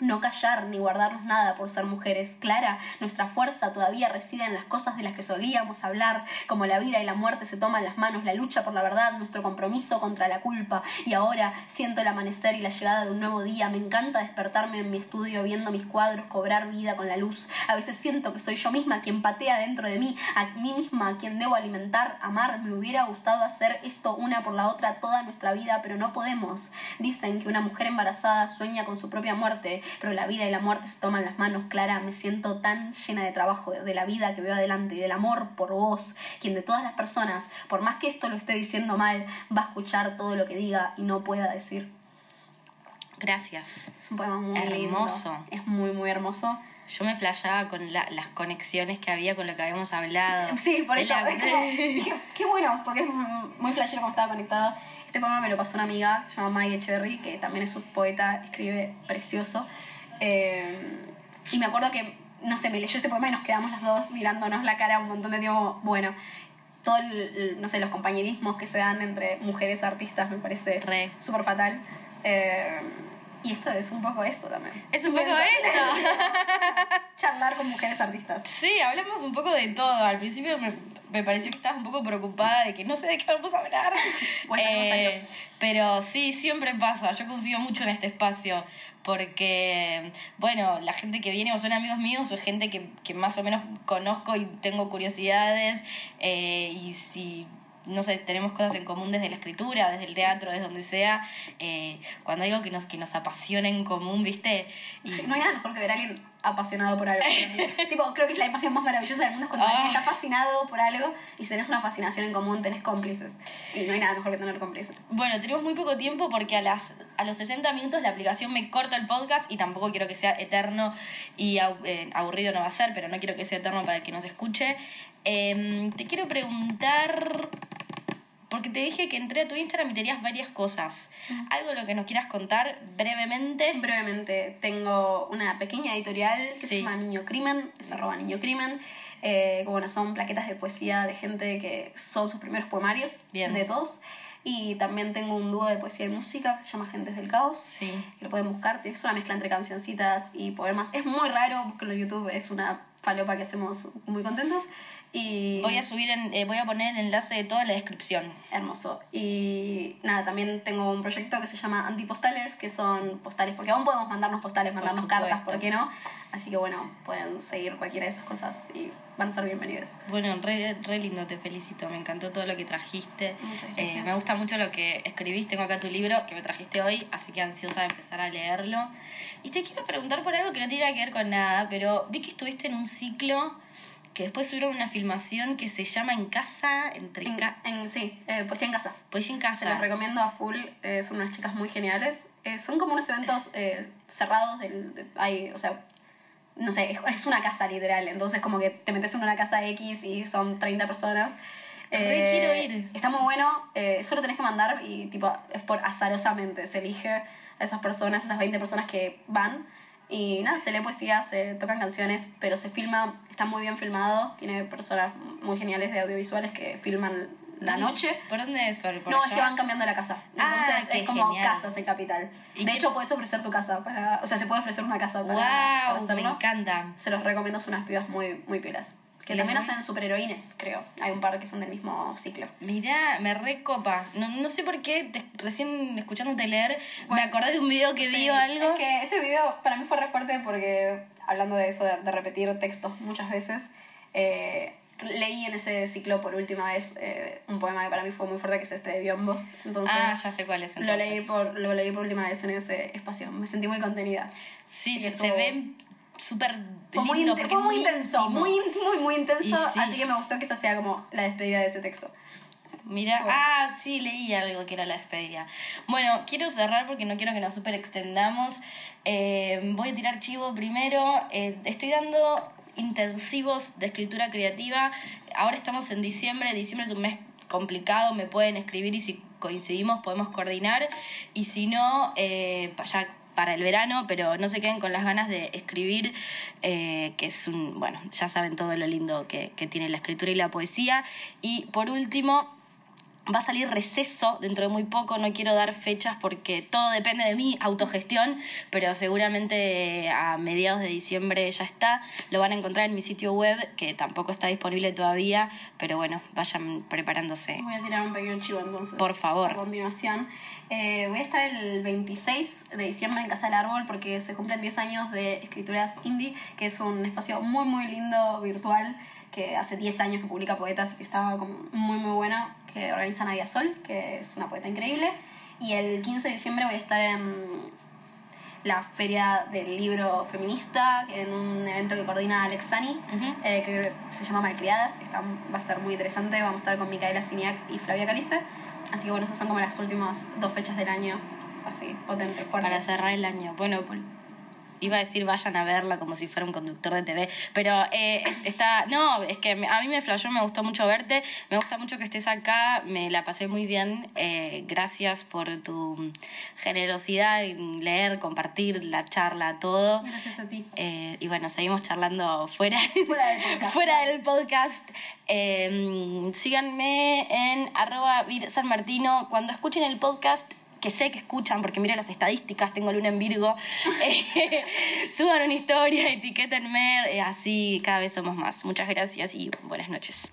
no callar ni guardarnos nada por ser mujeres. Clara, nuestra fuerza todavía reside en las cosas de las que solíamos hablar, como la vida y la muerte se toman las manos, la lucha por la verdad, nuestro compromiso contra la culpa. Y ahora siento el amanecer y la llegada de un nuevo día. Me encanta despertarme en mi estudio viendo mis cuadros cobrar vida con la luz. A veces siento que soy yo misma quien patea dentro de mí, a mí misma a quien debo alimentar, amar. Me hubiera gustado hacer esto una por la otra toda nuestra vida, pero no podemos. Dicen que una mujer embarazada sueña con su propia muerte pero la vida y la muerte se toman las manos, Clara. Me siento tan llena de trabajo, de la vida que veo adelante y del amor por vos, quien de todas las personas, por más que esto lo esté diciendo mal, va a escuchar todo lo que diga y no pueda decir. Gracias. Es un poema muy Hermoso. lindo. Es muy, muy hermoso. Yo me flashaba con la- las conexiones que había con lo que habíamos hablado. Sí, por eso. la- es como- dije, qué bueno, porque es muy flashero como estaba conectado. Este poema me lo pasó una amiga, se llama Maggie Echeverry, que también es un poeta, escribe precioso. Eh, y me acuerdo que, no sé, me leyó ese poema y nos quedamos las dos mirándonos la cara un montón de tiempo. Bueno, todo, el- no sé, los compañerismos que se dan entre mujeres artistas me parece Re. súper fatal. Eh, y esto es un poco esto también. Es un poco esto. Charlar con mujeres artistas. Sí, hablamos un poco de todo. Al principio me, me pareció que estabas un poco preocupada de que no sé de qué vamos a hablar. Bueno, no Eh, salió. pero sí, siempre pasa. Yo confío mucho en este espacio porque, bueno, la gente que viene o son amigos míos o es gente que, que más o menos conozco y tengo curiosidades eh, y si... No sé, tenemos cosas en común desde la escritura, desde el teatro, desde donde sea. eh, cuando hay algo que nos, que nos apasiona en común, ¿viste? Y, No hay nada mejor que ver a alguien apasionado por algo. tipo, creo que es la imagen más maravillosa del mundo es cuando alguien Ah. está fascinado por algo y si tenés una fascinación en común, tenés cómplices. Y no hay nada mejor que tener cómplices. Bueno, tenemos muy poco tiempo porque a, las, a los 60 minutos la aplicación me corta el podcast y tampoco quiero que sea eterno y eh, aburrido no va a ser, pero no quiero que sea eterno para el que nos escuche. Em, te quiero preguntar, porque te dije que entré a tu Instagram y tenías varias cosas. Algo de lo que nos quieras contar brevemente. Brevemente, tengo una pequeña editorial que Sí. se llama Niño Crimen, es arroba Niño Crimen. Eh, bueno, son plaquetas de poesía de gente que son sus primeros poemarios, Bien. de todos. Y también tengo un dúo de poesía y música que se llama Gentes del Caos. Sí. que lo pueden buscar, es una mezcla entre cancioncitas y poemas. Es muy raro, búsquenlo en YouTube, es una falopa que hacemos muy contentos. Y Voy a subir, en, eh, voy a poner el enlace de todo en la descripción. hermoso. Y nada, también tengo un proyecto que se llama Antipostales, que son postales, porque aún podemos mandarnos postales, Por mandarnos supuesto. cartas, ¿por qué no? Así que bueno, pueden seguir cualquiera de esas cosas y van a ser bienvenidos. Bueno, re, re lindo, te felicito. Me encantó todo lo que trajiste. Eh, me gusta mucho lo que escribís. Tengo acá tu libro que me trajiste hoy, así que ansiosa de empezar a leerlo. Y te quiero preguntar por algo que no tiene nada que ver con nada, pero vi que estuviste en un ciclo que después subieron una filmación que se llama En casa, entre En, ca- en- sí, eh, poesía en casa. Poesía en Se casa. los recomiendo a full, eh, son unas chicas muy geniales. Eh, son como unos eventos eh, cerrados, del, de- hay, o sea, no sé, es, es una casa literal, entonces como que te metes en una casa X y son 30 personas. Eh, quiero ir. Está muy bueno, eh, solo tenés que mandar y tipo, es por azarosamente, se elige a esas personas, esas 20 personas que van. Y nada, se lee poesía, se tocan canciones, pero se filma, está muy bien filmado, tiene personas muy geniales de audiovisuales que filman la noche. ¿Por dónde es? ¿Por, por No, es que van cambiando la casa. Ah, Entonces es como genial. casas en capital. ¿Y De qué- hecho, puedes ofrecer tu casa para. O sea, se puede ofrecer una casa para, para ¡Wow! Me hacerlo. encanta. Se los recomiendo, son unas pibas muy, muy pilas. Que también hacen superheroínes, creo. Hay un par que son del mismo ciclo. Mirá, me recopa. No, no sé por qué, te- recién escuchándote leer, me acordé de un video que vi o algo. Es que ese video para mí fue re fuerte porque, hablando de eso, de, de repetir textos muchas veces, eh, leí en ese ciclo por última vez eh, un poema que para mí fue muy fuerte, que es este de Biombos. Entonces, ah, ya sé cuál es lo entonces. leí, por, lo leí por última vez en ese espacio. Me sentí muy contenida. Sí, se, estuvo- se ve súper Fue muy, lindo fue es muy intenso, íntimo. muy íntimo y muy intenso, sí. así que me gustó que esa sea como la despedida de ese texto. Mira, Bueno. ah, sí, leí algo que era la despedida. Bueno, quiero cerrar porque no quiero que nos super extendamos. Eh, voy a tirar chivo primero. Eh, estoy dando intensivos de escritura creativa. Ahora estamos en diciembre. Diciembre es un mes complicado. Me pueden escribir y si coincidimos podemos coordinar. Y si no, eh, pa- ya para el verano, pero no se queden con las ganas de escribir, eh, que es un, bueno, ya saben todo lo lindo que, que tiene la escritura y la poesía. Y por último, Va a salir receso dentro de muy poco, no quiero dar fechas porque todo depende de mi autogestión, pero seguramente a mediados de diciembre ya está. Lo van a encontrar en mi sitio web, que tampoco está disponible todavía, pero bueno, vayan preparándose. Voy a tirar un pequeño chivo entonces. Por favor. A continuación. Eh, voy a estar el 26 de diciembre en Casa del Árbol porque se cumplen 10 años de Escrituras Indie, que es un espacio muy, muy lindo, virtual, que hace 10 años que publica poetas y que está como muy, muy bueno, que organiza Nadia Sol, que es una poeta increíble. Y el 15 de diciembre voy a estar en la feria del libro feminista, en un evento que coordina Alex Sani, Ujú. eh, que se llama Malcriadas. Está- va a estar muy interesante. Vamos a estar con Micaela Siniak y Flavia Calice. Así que bueno, esas son como las últimas dos fechas del año. Así, potente, fuerte. Para cerrar el año. Bueno, iba a decir vayan a verla como si fuera un conductor de TV, pero eh, es- está, no, es que a mí me flashó, me gustó mucho verte, me gusta mucho que estés acá, me la pasé muy bien, eh, gracias por tu generosidad en leer, compartir la charla, todo. Gracias a ti. Eh, y bueno, seguimos charlando fuera, Fuera del podcast. fuera del podcast. Eh, síganme en arroba Vir San Martino. Cuando escuchen el podcast, que sé que escuchan, porque mira las estadísticas, tengo luna en Virgo, eh, suban una historia, etiquétenme, eh, así cada vez somos más. Muchas gracias y buenas noches.